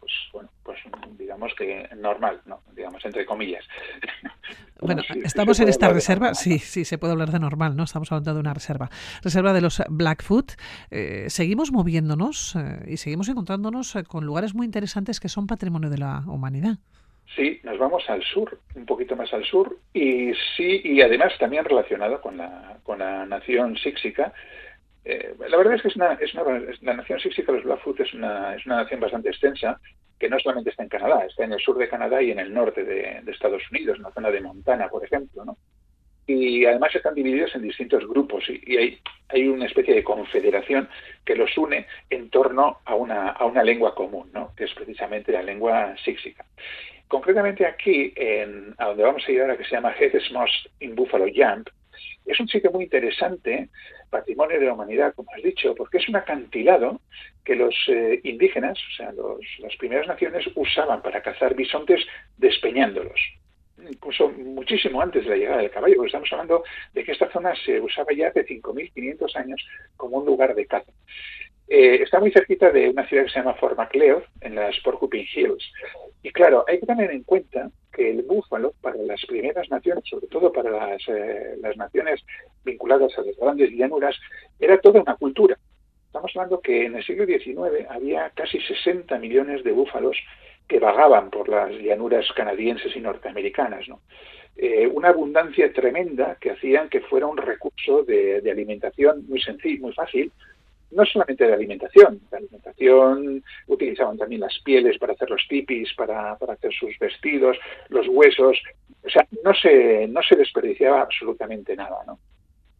[SPEAKER 3] pues bueno, pues digamos que normal, ¿no? Digamos, entre comillas. [LAUGHS]
[SPEAKER 1] Bueno, estamos en esta reserva, sí, sí, se puede hablar de normal, ¿no? Estamos hablando de una reserva. Reserva de los Blackfoot. Eh, seguimos moviéndonos eh, y seguimos encontrándonos eh, con lugares muy interesantes que son patrimonio de la humanidad.
[SPEAKER 3] Sí, nos vamos al sur, un poquito más al sur, y sí, y además también relacionado con la, con la nación síxica. La verdad es que es una, la nación síxica, los Blackfoot, es una, es una nación bastante extensa, que no solamente está en Canadá, está en el sur de Canadá y en el norte de, Estados Unidos, en la zona de Montana, por ejemplo, ¿no? y además están divididos en distintos grupos y, hay, hay, una especie de confederación que los une en torno a una, a una lengua común, ¿no? que es precisamente la lengua síxica. Concretamente aquí, en, a donde vamos a ir ahora, que se llama Head Moss in Buffalo Jump, es un sitio muy interesante, patrimonio de la humanidad, como has dicho, porque es un acantilado que los eh, indígenas, o sea, los, las primeras naciones, usaban para cazar bisontes despeñándolos incluso muchísimo antes de la llegada del caballo, porque estamos hablando de que esta zona se usaba ya hace 5.500 años como un lugar de caza. Eh, está muy cerquita de una ciudad que se llama Fort Macleod, en las Porcupine Hills. Y claro, hay que tener en cuenta que el búfalo, para las primeras naciones, sobre todo para las, eh, las naciones vinculadas a las grandes llanuras, era toda una cultura. Estamos hablando que en el siglo XIX había casi 60 millones de búfalos que vagaban por las llanuras canadienses y norteamericanas. ¿no? Eh, una abundancia tremenda que hacían que fuera un recurso de, de alimentación muy sencillo, muy fácil, no solamente de alimentación, de alimentación utilizaban también las pieles para hacer los tipis, para, para hacer sus vestidos, los huesos, o sea, no se, no se desperdiciaba absolutamente nada, ¿no?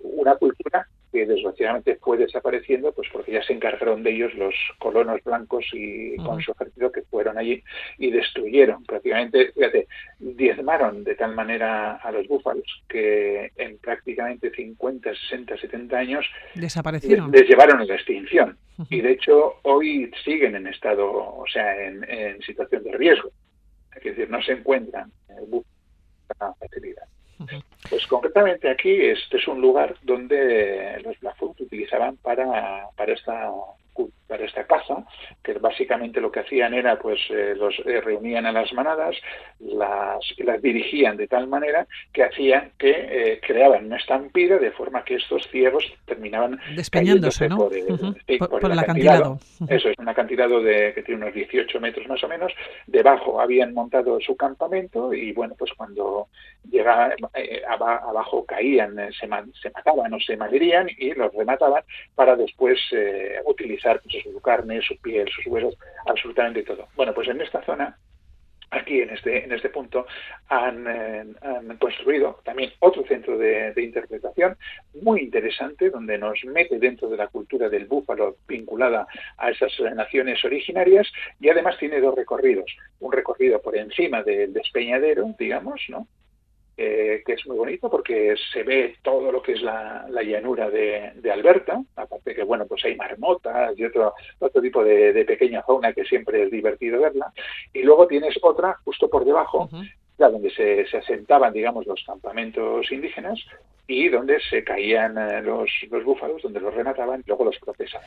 [SPEAKER 3] Una cultura que desgraciadamente fue desapareciendo, pues porque ya se encargaron de ellos los colonos blancos y con su ejército que fueron allí y destruyeron prácticamente, fíjate, diezmaron de tal manera a los búfalos que en prácticamente 50, 60, 70 años
[SPEAKER 1] desaparecieron.
[SPEAKER 3] Les, llevaron a la extinción. Y de hecho hoy siguen en estado, o sea, en, situación de riesgo. Es decir, no se encuentran en el búfalo con facilidad. Pues concretamente aquí este es un lugar donde los Blackfoot utilizaban para, para esta para esta caza, que básicamente lo que hacían era, pues, eh, los eh, reunían a las manadas, las, las dirigían de tal manera que hacían que eh, creaban una estampida de forma que estos ciegos terminaban
[SPEAKER 1] despeñándose, ¿no? Por, el, acantilado.
[SPEAKER 3] Eso es un acantilado de, que tiene unos 18 metros más o menos. Debajo habían montado su campamento y, bueno, pues cuando llegaba abajo caían, se, se mataban o se malherían y los remataban para después utilizar pues, su carne, su piel, sus huesos, absolutamente todo. Bueno, pues en esta zona aquí en este en este punto han, eh, construido también otro centro de, interpretación muy interesante donde nos mete dentro de la cultura del búfalo vinculada a esas naciones originarias y además tiene dos recorridos un recorrido por encima del despeñadero digamos no eh, que es muy bonito porque se ve todo lo que es la, llanura de, Alberta, aparte que bueno, pues hay marmotas y otro, otro tipo de, pequeña fauna que siempre es divertido verla, y luego tienes otra justo por debajo, donde se, se, asentaban, digamos, los campamentos indígenas y donde se caían eh, los, los búfalos, donde los remataban y luego los procesaban.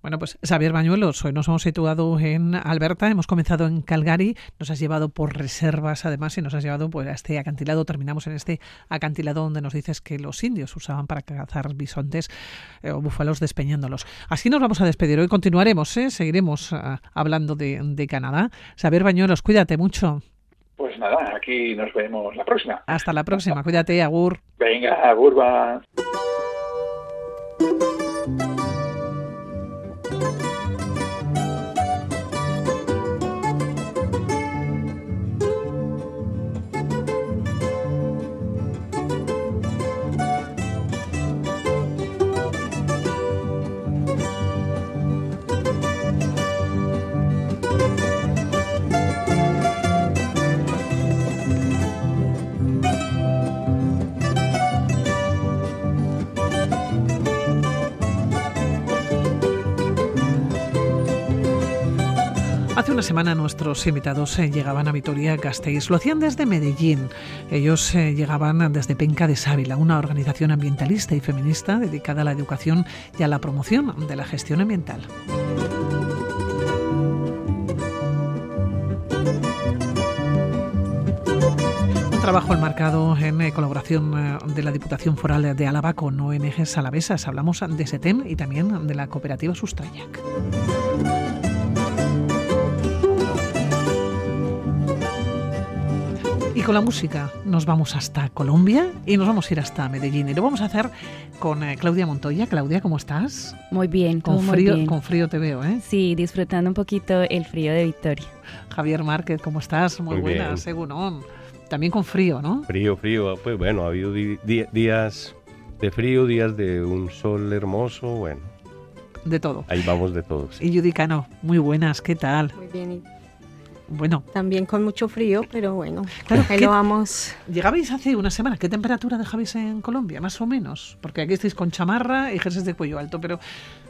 [SPEAKER 1] Bueno, pues Xavier Bañuelos, hoy nos hemos situado en Alberta, hemos comenzado en Calgary, nos has llevado por reservas además y nos has llevado pues, a este acantilado, terminamos en este acantilado donde nos dices que los indios usaban para cazar bisontes eh, o búfalos despeñándolos. Así nos vamos a despedir, hoy continuaremos, ¿eh? seguiremos ah, hablando de, de Canadá. Xavier Bañuelos, cuídate mucho.
[SPEAKER 3] Pues nada, aquí nos vemos la próxima.
[SPEAKER 1] Hasta la próxima, cuídate, Agur.
[SPEAKER 3] Venga, Agur va.
[SPEAKER 1] Una semana nuestros invitados eh, llegaban a Vitoria-Gasteiz. Lo hacían desde Medellín. Ellos eh, llegaban desde Penca de Sávila, una organización ambientalista y feminista dedicada a la educación y a la promoción de la gestión ambiental. Trabajo enmarcado en eh, colaboración de la Diputación Foral de Álava con ONGs alavesas. Hablamos de SETEM y también de la cooperativa Sustrayac. Y con la música nos vamos hasta Colombia y nos vamos a ir hasta Medellín. Y lo vamos a hacer con eh, Claudia Montoya. Claudia, ¿cómo estás?
[SPEAKER 4] Muy bien,
[SPEAKER 1] con frío, Con frío te veo, ¿eh?
[SPEAKER 4] Sí, disfrutando un poquito el frío de Victoria.
[SPEAKER 1] Javier Márquez, ¿cómo estás? Muy, buena, según también con frío, ¿no?
[SPEAKER 4] Frío, frío, pues bueno, ha habido días de frío, días de un sol hermoso, bueno.
[SPEAKER 1] De todo.
[SPEAKER 4] Ahí vamos de todos.
[SPEAKER 1] Y Judicano, muy buenas, ¿qué tal?
[SPEAKER 5] Muy bien.
[SPEAKER 1] Bueno.
[SPEAKER 5] También con mucho frío, pero bueno, claro, ahí lo vamos.
[SPEAKER 1] Llegabais hace una semana. ¿Qué temperatura dejabais en Colombia, más o menos? Porque aquí estáis con chamarra y jerseys de cuello alto, pero...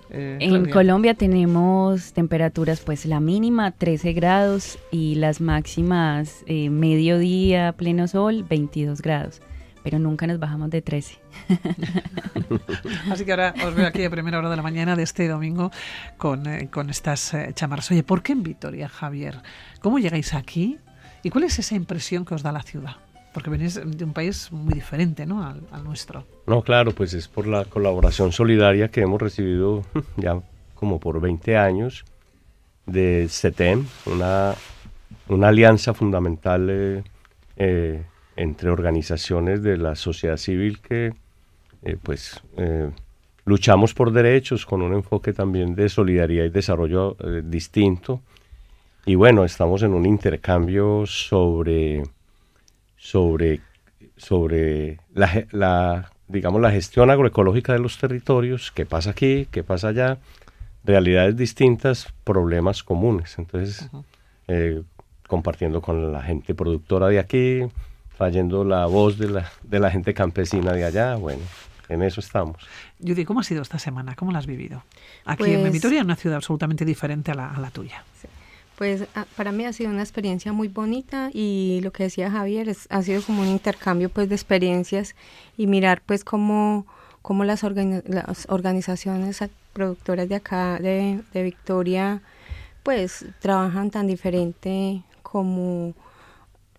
[SPEAKER 6] Eh, en Colombia tenemos temperaturas, pues la mínima 13 grados y las máximas eh, mediodía, pleno sol, 22 grados pero nunca nos bajamos de 13. [LAUGHS]
[SPEAKER 1] Así que ahora os veo aquí a primera hora de la mañana de este domingo con, eh, con estas eh, chamarras. Oye, ¿por qué en Vitoria, Javier? ¿Cómo llegáis aquí? ¿Y cuál es esa impresión que os da la ciudad? Porque venís de un país muy diferente ¿no? al, nuestro.
[SPEAKER 4] No, claro, pues es por la colaboración solidaria que hemos recibido [LAUGHS] ya como por 20 años de CETEM, una, una alianza fundamental eh, eh entre organizaciones de la sociedad civil que eh, pues eh, luchamos por derechos con un enfoque también de solidaridad y desarrollo eh, distinto. Y bueno estamos en un intercambio sobre sobre sobre la, la digamos la gestión agroecológica de los territorios qué pasa aquí qué pasa allá realidades distintas problemas comunes. Entonces compartiendo con la gente productora de aquí trayendo la voz de la, de la gente campesina de allá. Bueno, en eso estamos.
[SPEAKER 1] Judy, ¿cómo ha sido esta semana? ¿Cómo la has vivido? Aquí en pues Vitoria, una ciudad absolutamente diferente a la, a la tuya.
[SPEAKER 5] Pues para mí ha sido una experiencia muy bonita y lo que decía Javier es, ha sido como un intercambio pues de experiencias y mirar pues cómo, cómo las, las organizaciones productoras de acá de, de Victoria pues trabajan tan diferente como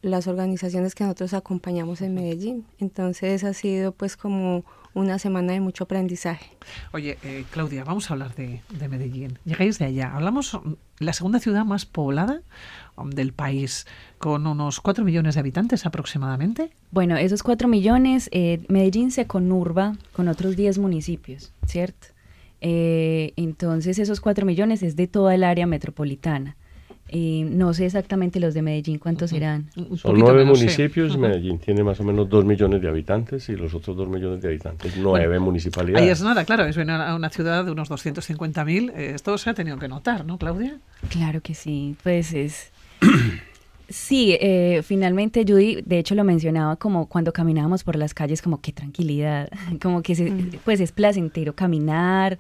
[SPEAKER 5] las organizaciones que nosotros acompañamos en Medellín. Entonces ha sido pues como una semana de mucho aprendizaje.
[SPEAKER 1] Oye, eh, Claudia, vamos a hablar de, Medellín. Llegáis de allá. Hablamos mm, la segunda ciudad más poblada mm, del país, con unos 4 millones de habitantes aproximadamente.
[SPEAKER 6] Bueno, esos 4 millones, eh, Medellín se conurba con otros 10 municipios, ¿cierto? Eh, entonces esos 4 millones es de toda el área metropolitana no sé exactamente los de Medellín cuántos serán.
[SPEAKER 4] Son nueve municipios, Medellín tiene más o menos dos millones de habitantes y los otros dos millones de habitantes, nueve municipalidades.
[SPEAKER 1] Ahí es nada, claro, es una, una ciudad de unos 250.000, eh, esto se ha tenido que notar, ¿no, Claudia?
[SPEAKER 6] Claro que sí, pues es... [CLEARS THROAT] Sí, eh, finalmente Judy, de hecho lo mencionaba como cuando caminábamos por las calles, como qué tranquilidad, [LAUGHS] como que pues es placentero caminar,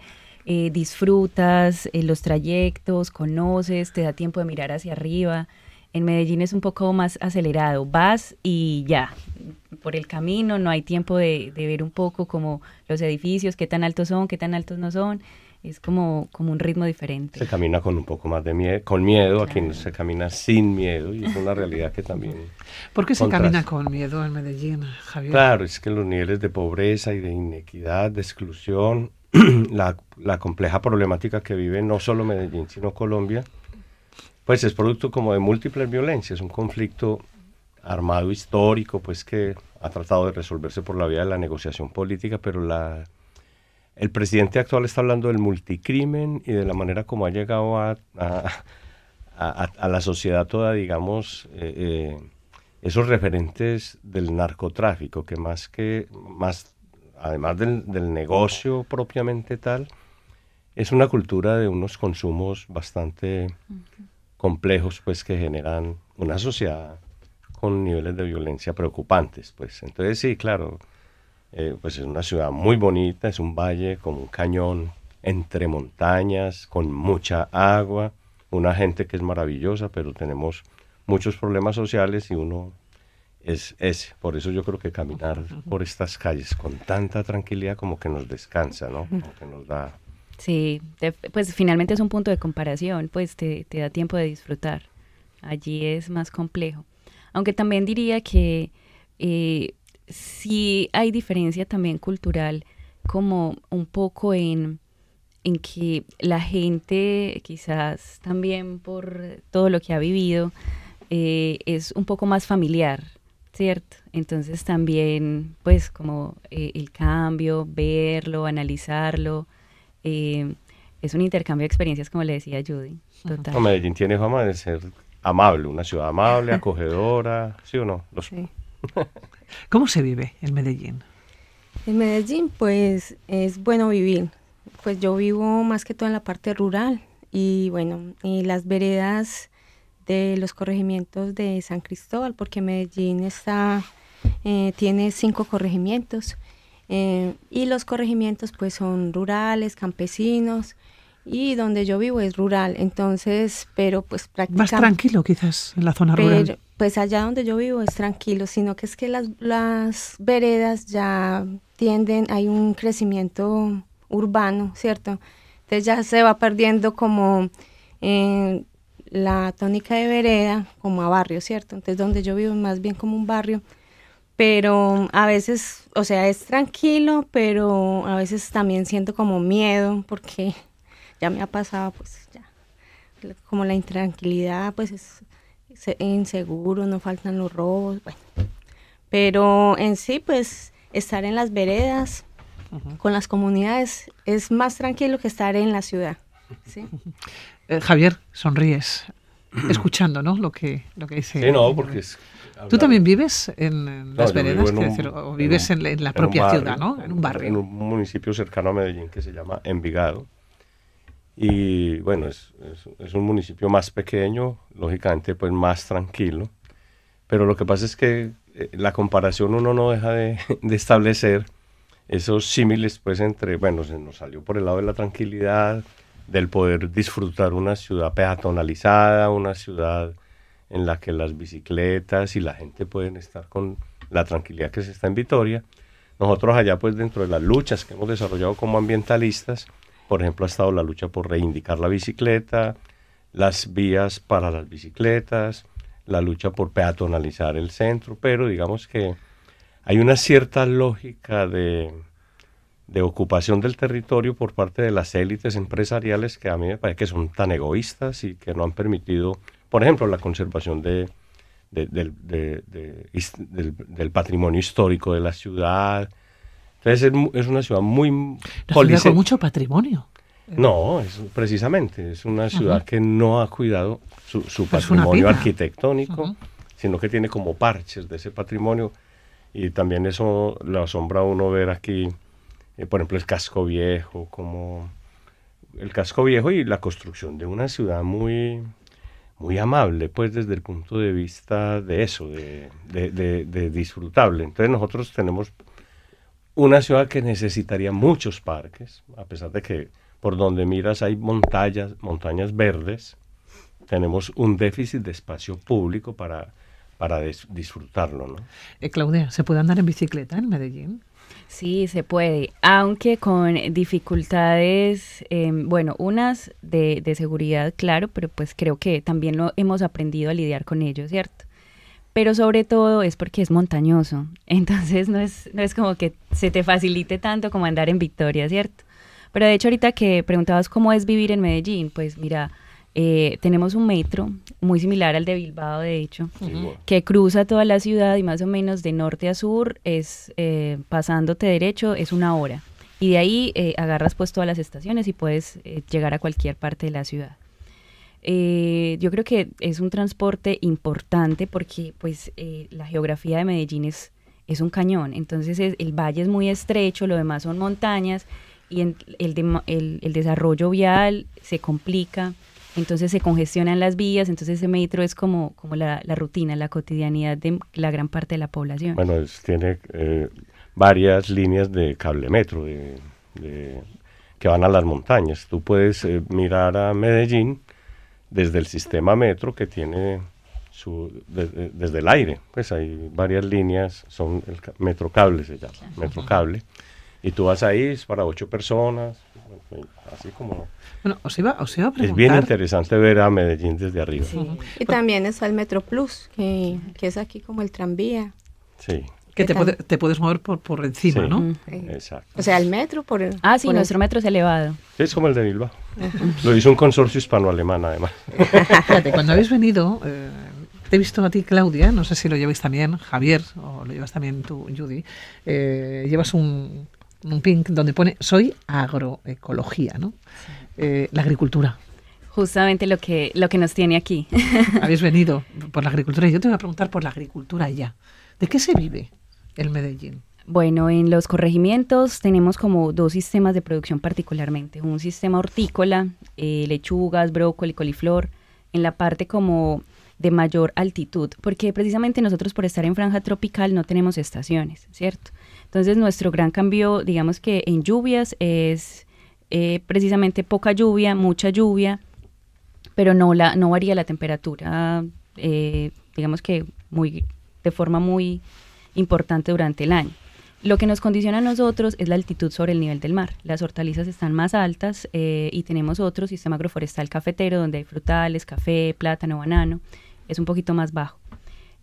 [SPEAKER 6] eh, disfrutas eh, los trayectos, conoces, te da tiempo de mirar hacia arriba. En Medellín es un poco más acelerado, vas y ya, por el camino, no hay tiempo de, ver un poco como los edificios, qué tan altos son, qué tan altos no son, es como, como un ritmo diferente.
[SPEAKER 4] Se camina con un poco más de miedo, con miedo, aquí se camina sin miedo y es una realidad que también... [LAUGHS]
[SPEAKER 1] ¿Por qué se camina con miedo en Medellín, Javier?
[SPEAKER 4] Claro, es que los niveles de pobreza y de inequidad, de exclusión, [CLEARS THROAT] la, compleja problemática que vive no solo Medellín, sino Colombia, pues es producto como de múltiples violencias, un conflicto armado histórico, pues que ha tratado de resolverse por la vía de la negociación política, pero la, el presidente actual está hablando del multicrimen y de la manera como ha llegado a, a, a, la sociedad toda, digamos, eh, eh, esos referentes del narcotráfico, que más que más además del, negocio propiamente tal, es una cultura de unos consumos bastante complejos, pues que generan una sociedad con niveles de violencia preocupantes, pues. Entonces sí, claro, eh, pues es una ciudad muy bonita, es un valle con un cañón entre montañas, con mucha agua, una gente que es maravillosa, pero tenemos muchos problemas sociales y uno es ese. Por eso yo creo que caminar por estas calles con tanta tranquilidad como que nos descansa, ¿no? Como que nos da...
[SPEAKER 6] Sí, pues finalmente es un punto de comparación, pues te, da tiempo de disfrutar. Allí es más complejo. Aunque también diría que eh, sí hay diferencia también cultural, como un poco en, en que la gente, quizás también por todo lo que ha vivido, eh, es un poco más familiar, ¿cierto? Entonces también, pues como eh, el cambio, verlo, analizarlo, eh, es un intercambio de experiencias, como le decía Judy.
[SPEAKER 4] Total. Medellín tiene fama de ser amable, una ciudad amable, [LAUGHS] acogedora, ¿sí o no? [LAUGHS]
[SPEAKER 1] ¿Cómo se vive en Medellín?
[SPEAKER 5] En Medellín, pues es bueno vivir. Pues yo vivo más que todo en la parte rural y bueno, y las veredas de los corregimientos de San Cristóbal, porque Medellín está, eh, tiene cinco corregimientos eh, y los corregimientos pues son rurales, campesinos y donde yo vivo es rural, entonces, pero pues
[SPEAKER 1] prácticamente... Más tranquilo quizás en la zona rural.
[SPEAKER 5] Pues allá donde yo vivo es tranquilo, sino que es que las, las veredas ya tienden, hay un crecimiento urbano, ¿cierto? Entonces ya se va perdiendo como eh, la tónica de vereda como a barrio, ¿cierto? Entonces donde yo vivo es más bien como un barrio, pero a veces, o sea, es tranquilo, pero a veces también siento como miedo porque [LAUGHS] ya me ha pasado, pues ya, como la intranquilidad, pues es, inseguro, no faltan los robos, bueno. Pero en sí, pues estar en las veredas con las comunidades es más tranquilo que estar en la ciudad. ¿sí? [LAUGHS]
[SPEAKER 1] Eh, Javier, sonríes, [CLEARS THROAT] escuchando, ¿no? Lo que, lo que dice.
[SPEAKER 4] Sí, no, porque
[SPEAKER 1] ¿Tú también vives en, las veredas? o vives en, la propia ciudad, ¿no? En un barrio.
[SPEAKER 4] En un municipio cercano a Medellín que se llama Envigado. Y bueno, es, es, un municipio más pequeño, lógicamente pues más tranquilo. Pero lo que pasa es que eh, la comparación uno no deja de, [LAUGHS] de establecer esos símiles pues entre, bueno, se nos salió por el lado de la tranquilidad, del poder disfrutar una ciudad peatonalizada, una ciudad en la que las bicicletas y la gente pueden estar con la tranquilidad que se está en Vitoria. Nosotros allá, pues dentro de las luchas que hemos desarrollado como ambientalistas, por ejemplo, ha estado la lucha por reivindicar la bicicleta, las vías para las bicicletas, la lucha por peatonalizar el centro, pero digamos que hay una cierta lógica de, de ocupación del territorio por parte de las élites empresariales que a mí me parece que son tan egoístas y que no han permitido, por ejemplo, la conservación de, del, patrimonio histórico de la ciudad. Entonces es, una ciudad muy...
[SPEAKER 1] Una con mucho patrimonio.
[SPEAKER 4] No, es, precisamente, es una ciudad que no ha cuidado su, patrimonio arquitectónico, sino que tiene como parches de ese patrimonio. Y también eso lo asombra a uno ver aquí eh, por ejemplo, el casco viejo, como el casco viejo y la construcción de una ciudad muy, muy amable, pues desde el punto de vista de eso, de, de, disfrutable. Entonces nosotros tenemos una ciudad que necesitaría muchos parques, a pesar de que por donde miras hay montañas, montañas verdes, tenemos un déficit de espacio público para, para disfrutarlo. ¿no?
[SPEAKER 1] Eh, Claudia, ¿se puede andar en bicicleta en Medellín?
[SPEAKER 6] Sí, se puede, aunque con dificultades, em, bueno, unas de, de, seguridad, claro, pero pues creo que también lo hemos aprendido a lidiar con ello, ¿cierto? Pero sobre todo es porque es montañoso, [LAUGHS] entonces no es, no es como que se te facilite tanto como andar en Victoria, ¿cierto? Pero de hecho ahorita que preguntabas cómo es vivir en Medellín, pues mira, eh, tenemos un metro muy similar al de Bilbao, de hecho, que cruza toda la ciudad y más o menos de norte a sur es eh, pasándote derecho es una hora. Y de ahí eh, agarras pues todas las estaciones y puedes llegar a cualquier parte de la ciudad. yo creo que es un transporte importante porque pues la geografía de Medellín es, es un cañón, entonces el valle es muy estrecho, lo demás son montañas y el, el, el desarrollo vial se complica entonces se congestionan las vías, entonces ese metro es como, como la, rutina, la cotidianidad de la gran parte de la población.
[SPEAKER 4] Bueno, tiene eh, varias líneas de cable metro de, que van a las montañas. Tú puedes eh, mirar a Medellín desde el sistema metro que tiene su, desde el aire. Pues hay varias líneas, son el metro cable se llama, metro cable. Y tú vas ahí, es para ocho personas, así como
[SPEAKER 1] bueno, os iba, os iba a
[SPEAKER 4] Es bien interesante ver a Medellín desde arriba.
[SPEAKER 5] Y también está el Metro Plus, que, que, es aquí como el tranvía.
[SPEAKER 4] Sí.
[SPEAKER 1] Que te, te, puedes mover por, por encima, ¿no?
[SPEAKER 4] Exacto.
[SPEAKER 5] O sea, el metro por el,
[SPEAKER 6] Ah, sí, nuestro metro es elevado.
[SPEAKER 4] Es como el de Bilbao. Lo hizo un consorcio hispano-alemán, además. [LAUGHS]
[SPEAKER 1] Fíjate, cuando habéis venido, eh, te he visto a ti, Claudia, no sé si lo lleváis también, Javier, o lo llevas también tú, Judy. Eh, llevas un, un pink donde pone soy agroecología, ¿no? Eh, la agricultura.
[SPEAKER 6] justamente lo que, lo que nos tiene aquí. [LAUGHS]
[SPEAKER 1] Habéis venido por la agricultura y yo te voy a preguntar por la agricultura ya. ¿De qué se vive el Medellín?
[SPEAKER 6] Bueno, en los corregimientos tenemos como dos sistemas de producción particularmente. Un sistema hortícola, eh, lechugas, brócoli, coliflor, en la parte como de mayor altitud, porque precisamente nosotros por estar en franja tropical no tenemos estaciones, ¿cierto? Entonces nuestro gran cambio, digamos que en lluvias es eh, precisamente poca lluvia, mucha lluvia, pero no, la, no varía la temperatura, eh, digamos que muy, de forma muy importante durante el año. Lo que nos condiciona a nosotros es la altitud sobre el nivel del mar. Las hortalizas están más altas eh, y tenemos otro sistema agroforestal cafetero donde hay frutales, café, plátano, banano. Es un poquito más bajo.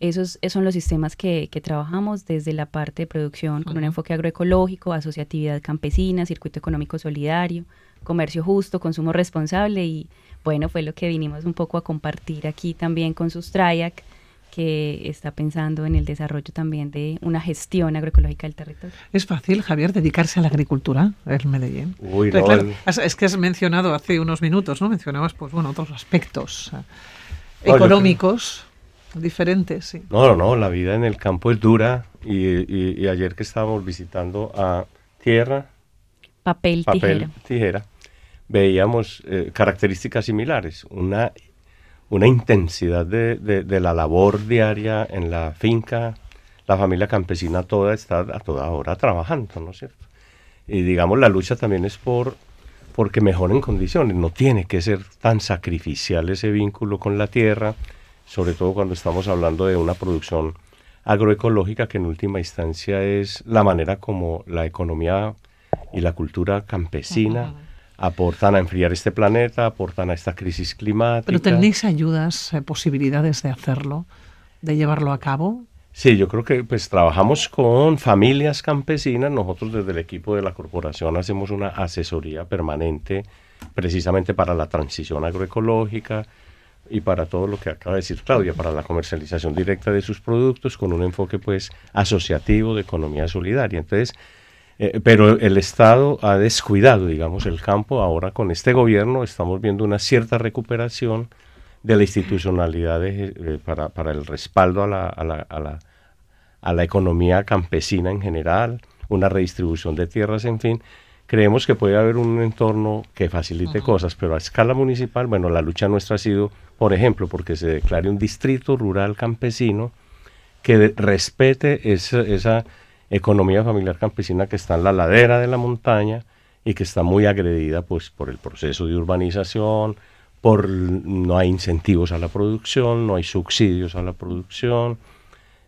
[SPEAKER 6] Esos, son los sistemas que, trabajamos desde la parte de producción con un enfoque agroecológico, asociatividad campesina, circuito económico solidario, comercio justo, consumo responsable y bueno, fue lo que vinimos un poco a compartir aquí también con Sustrayac que está pensando en el desarrollo también de una gestión agroecológica del territorio.
[SPEAKER 1] ¿Es fácil, Javier, dedicarse a la agricultura en Medellín?
[SPEAKER 4] Uy,
[SPEAKER 1] no, Es que has mencionado hace unos minutos, ¿no? Mencionabas, pues bueno, otros aspectos eh, económicos diferentes, sí.
[SPEAKER 4] No, no, no, la vida en el campo es dura y, ayer que estábamos visitando a tierra,
[SPEAKER 6] papel, papel
[SPEAKER 4] tijera. veíamos eh, características similares, una una intensidad de, de, la labor diaria en la finca. La familia campesina toda está a toda hora trabajando, ¿no es cierto? Y digamos, la lucha también es por porque mejoren condiciones. No tiene que ser tan sacrificial ese vínculo con la tierra, sobre todo cuando estamos hablando de una producción agroecológica que en última instancia es la manera como la economía y la cultura campesina aportan a enfriar este planeta, aportan a esta crisis climática.
[SPEAKER 1] ¿Pero tenéis ayudas, eh, posibilidades de hacerlo, de llevarlo a cabo?
[SPEAKER 4] Sí, yo creo que pues trabajamos con familias campesinas. Nosotros desde el equipo de la corporación hacemos una asesoría permanente precisamente para la transición agroecológica y para todo lo que acaba de decir Claudia, para la comercialización directa de sus productos con un enfoque pues asociativo de economía solidaria. Entonces, eh, pero el Estado ha descuidado, digamos, el campo. Ahora con este gobierno estamos viendo una cierta recuperación de la institucionalidad eh, para, para, el respaldo a, la, a, la, a la economía campesina en general, una redistribución de tierras, en fin. Creemos que puede haber un entorno que facilite cosas, pero a escala municipal, bueno, la lucha nuestra ha sido, por ejemplo, porque se declare un distrito rural campesino que respete esa, esa economía familiar campesina que está en la ladera de la montaña y que está muy agredida pues por el proceso de urbanización, por no hay incentivos a la producción, no hay subsidios a la producción,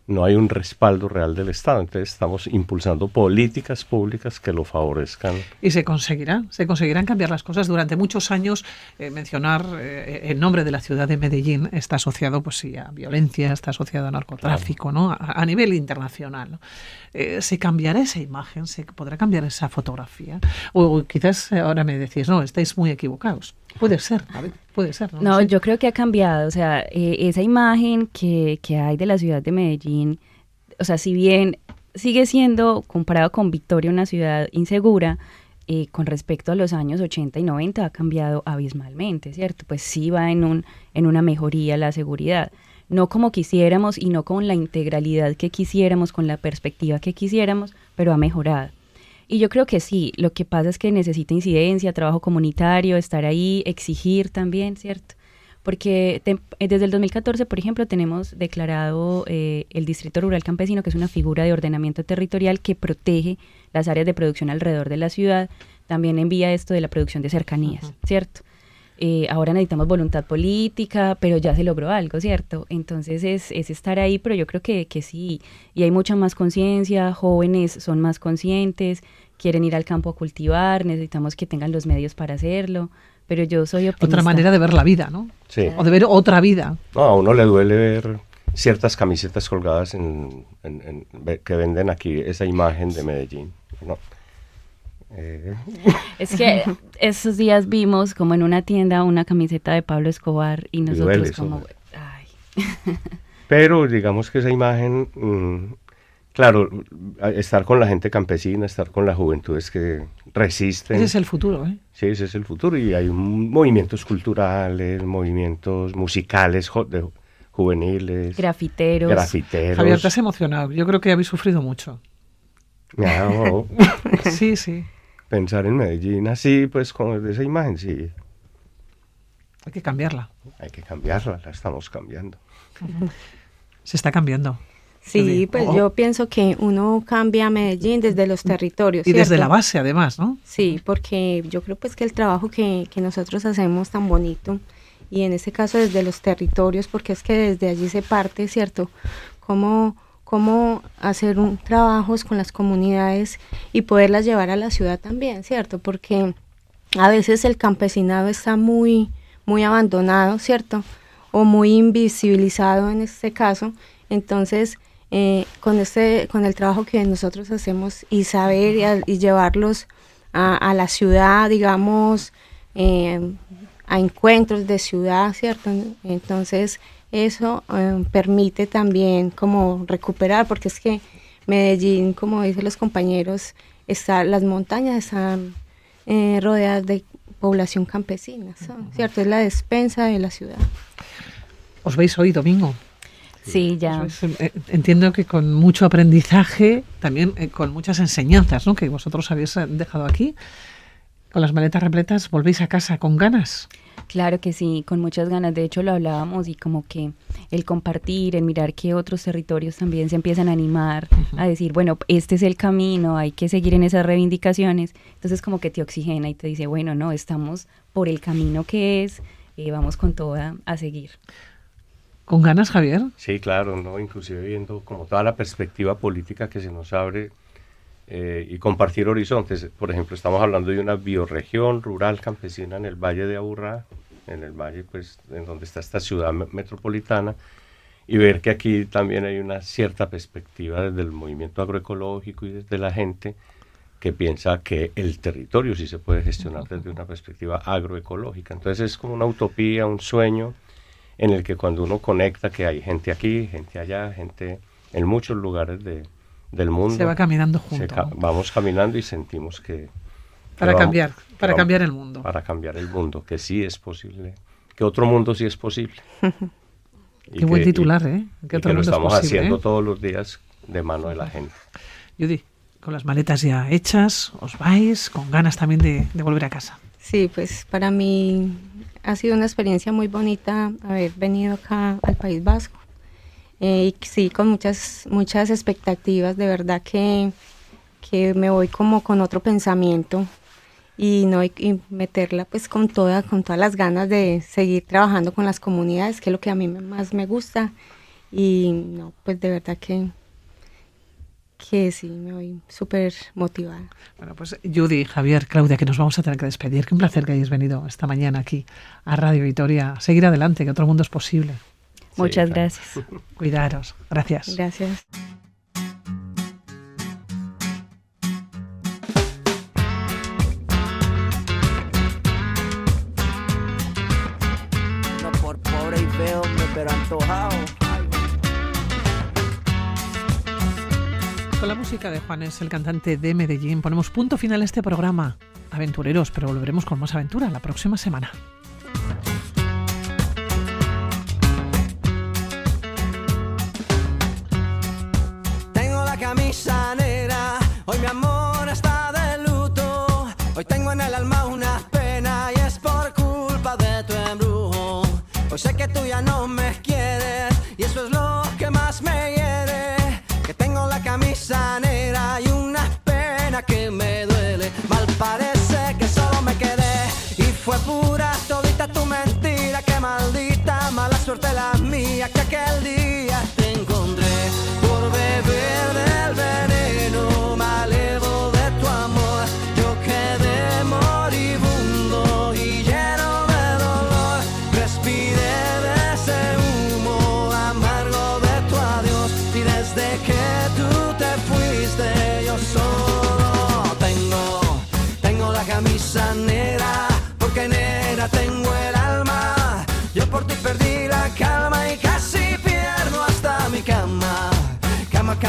[SPEAKER 4] no hay un respaldo real del Estado. Entonces estamos impulsando políticas públicas que lo favorezcan.
[SPEAKER 1] Y se conseguirá, se conseguirán cambiar las cosas. Durante muchos años eh, mencionar eh, el nombre de la ciudad de Medellín está asociado pues a violencia, está asociado a narcotráfico, ¿no? A, nivel internacional. Eh, ¿Se cambiará esa imagen? ¿Se podrá cambiar esa fotografía? O, quizás ahora me decís, no, estáis muy equivocados. Puede ser, puede ser.
[SPEAKER 6] No, yo creo que ha cambiado. O sea, esa imagen que, que hay de la ciudad de Medellín, o sea, si bien sigue siendo, comparado con Victoria, una ciudad insegura, eh, con respecto a los años 80 y 90 ha cambiado abismalmente, ¿cierto? Pues sí va en, un, en una mejoría la seguridad. No como quisiéramos y no con la integralidad que quisiéramos, con la perspectiva que quisiéramos, pero ha mejorado. Y yo creo que sí, lo que pasa es que necesita incidencia, trabajo comunitario, estar ahí, exigir también, ¿cierto? porque eh, desde el 2014, por ejemplo, tenemos declarado eh, el Distrito Rural Campesino, que es una figura de ordenamiento territorial que protege las áreas de producción alrededor de la ciudad, también envía esto de la producción de cercanías, ¿cierto? Eh, ahora necesitamos voluntad política, pero ya se logró algo, ¿cierto? Entonces es, es estar ahí, pero yo creo que, que sí, y hay mucha más conciencia, jóvenes son más conscientes, quieren ir al campo a cultivar, necesitamos que tengan los medios para hacerlo pero yo soy optimista.
[SPEAKER 1] Otra manera de ver la vida, ¿no?
[SPEAKER 4] Sí.
[SPEAKER 1] O de ver otra vida.
[SPEAKER 4] No, a uno le duele ver ciertas camisetas colgadas en, que venden aquí esa imagen de Medellín, ¿no?
[SPEAKER 6] Eh. Es que esos días vimos como en una tienda una camiseta de Pablo Escobar y nosotros como... Ay. [LAUGHS]
[SPEAKER 4] Pero digamos que esa imagen, mm, claro, estar con la gente campesina, estar con la juventud es que resisten.
[SPEAKER 1] Ese es el futuro, ¿eh?
[SPEAKER 4] Sí, ese es el futuro y hay movimientos culturales, movimientos musicales juveniles.
[SPEAKER 6] Grafiteros.
[SPEAKER 4] Grafiteros.
[SPEAKER 1] Javier, te has emocionado. Yo creo que habéis sufrido mucho. [LAUGHS] sí, sí.
[SPEAKER 4] Pensar en Medellín así, pues con esa imagen, sí.
[SPEAKER 1] Hay que cambiarla.
[SPEAKER 4] Hay que cambiarla, la estamos cambiando.
[SPEAKER 1] Se está cambiando.
[SPEAKER 5] Sí, pues oh. yo pienso que uno cambia Medellín desde los territorios.
[SPEAKER 1] Y desde la base, además, ¿no?
[SPEAKER 5] Sí, porque yo creo pues que el trabajo que, que nosotros hacemos tan bonito, y en este caso desde los territorios, porque es que desde allí se parte, ¿cierto? Cómo, cómo hacer un trabajos con las comunidades y poderlas llevar a la ciudad también, ¿cierto? Porque a veces el campesinado está muy, muy abandonado, ¿cierto? O muy invisibilizado en este caso. Entonces, eh, con, este, con el trabajo que nosotros hacemos y saber y, llevarlos a, la ciudad, digamos, eh, a encuentros de ciudad, ¿cierto? Entonces eso eh, permite también como recuperar, porque es que Medellín, como dicen los compañeros, está, las montañas están rodeadas de población campesina, ¿cierto? Es la despensa de la ciudad.
[SPEAKER 1] ¿Os veis hoy domingo?
[SPEAKER 6] Sí, ya.
[SPEAKER 1] Eh, entiendo que con mucho aprendizaje, también eh, con muchas enseñanzas ¿no? que vosotros habéis eh, dejado aquí. Con las maletas repletas, ¿volvéis a casa con ganas?
[SPEAKER 6] Claro que sí, con muchas ganas. De hecho, lo hablábamos y como que el compartir, el mirar que otros territorios también se empiezan a animar, a decir, bueno, este es el camino, hay que seguir en esas reivindicaciones. Entonces, como que te oxigena y te dice, bueno, no, estamos por el camino que es, vamos con toda a seguir.
[SPEAKER 1] ¿Con ganas, Javier?
[SPEAKER 4] Sí, claro, ¿no? inclusive viendo como toda la perspectiva política que se nos abre eh, y compartir horizontes. Por ejemplo, estamos hablando de una bioregión rural campesina en el Valle de Aburrá, en el valle pues en donde está esta ciudad metropolitana, y ver que aquí también hay una cierta perspectiva desde el movimiento agroecológico y desde la gente que piensa que el territorio sí se puede gestionar desde una perspectiva agroecológica. Entonces es como una utopía, un sueño en el que cuando uno conecta que hay gente aquí, gente allá, gente en muchos lugares de, del mundo.
[SPEAKER 1] Se va caminando juntos.
[SPEAKER 4] vamos caminando y sentimos que...
[SPEAKER 1] Para cambiar, para cambiar el mundo.
[SPEAKER 4] Para cambiar el mundo, que sí es posible, que otro mundo sí es posible. [LAUGHS]
[SPEAKER 1] Qué buen titular, ¿eh?
[SPEAKER 4] Que, lo estamos haciendo todos los días de mano de la gente.
[SPEAKER 1] Judy, con las maletas ya hechas, os vais con ganas también de, de volver a casa.
[SPEAKER 5] Sí, pues para mí ha sido una experiencia muy bonita haber venido acá al País Vasco. Eh, y sí, con muchas, muchas expectativas, de verdad que, que me voy como con otro pensamiento y no y meterla pues con toda con todas las ganas de seguir trabajando con las comunidades que es lo que a mí más me gusta y no pues de verdad que que sí, me voy súper motivada.
[SPEAKER 1] Bueno, pues Judy, Javier, Claudia, que nos vamos a tener que despedir. Qué un placer que hayáis venido esta mañana aquí a Radio Vitoria. Seguir adelante, que otro mundo es posible.
[SPEAKER 6] Muchas gracias. [LAUGHS]
[SPEAKER 1] Cuidaros. Gracias.
[SPEAKER 5] Gracias.
[SPEAKER 1] Con la música de Juanes, el cantante de Medellín, ponemos punto final a este programa. Aventureros, pero volveremos con más aventura la próxima semana.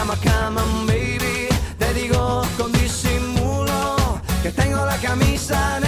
[SPEAKER 7] Come on, come on, baby. Te digo con disimulo que tengo la camisa negra.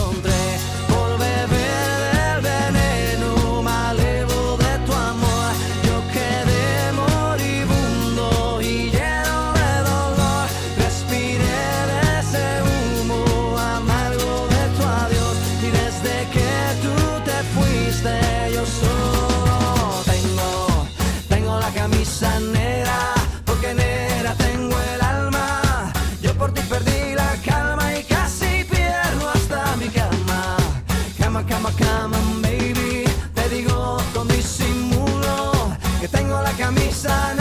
[SPEAKER 7] baby.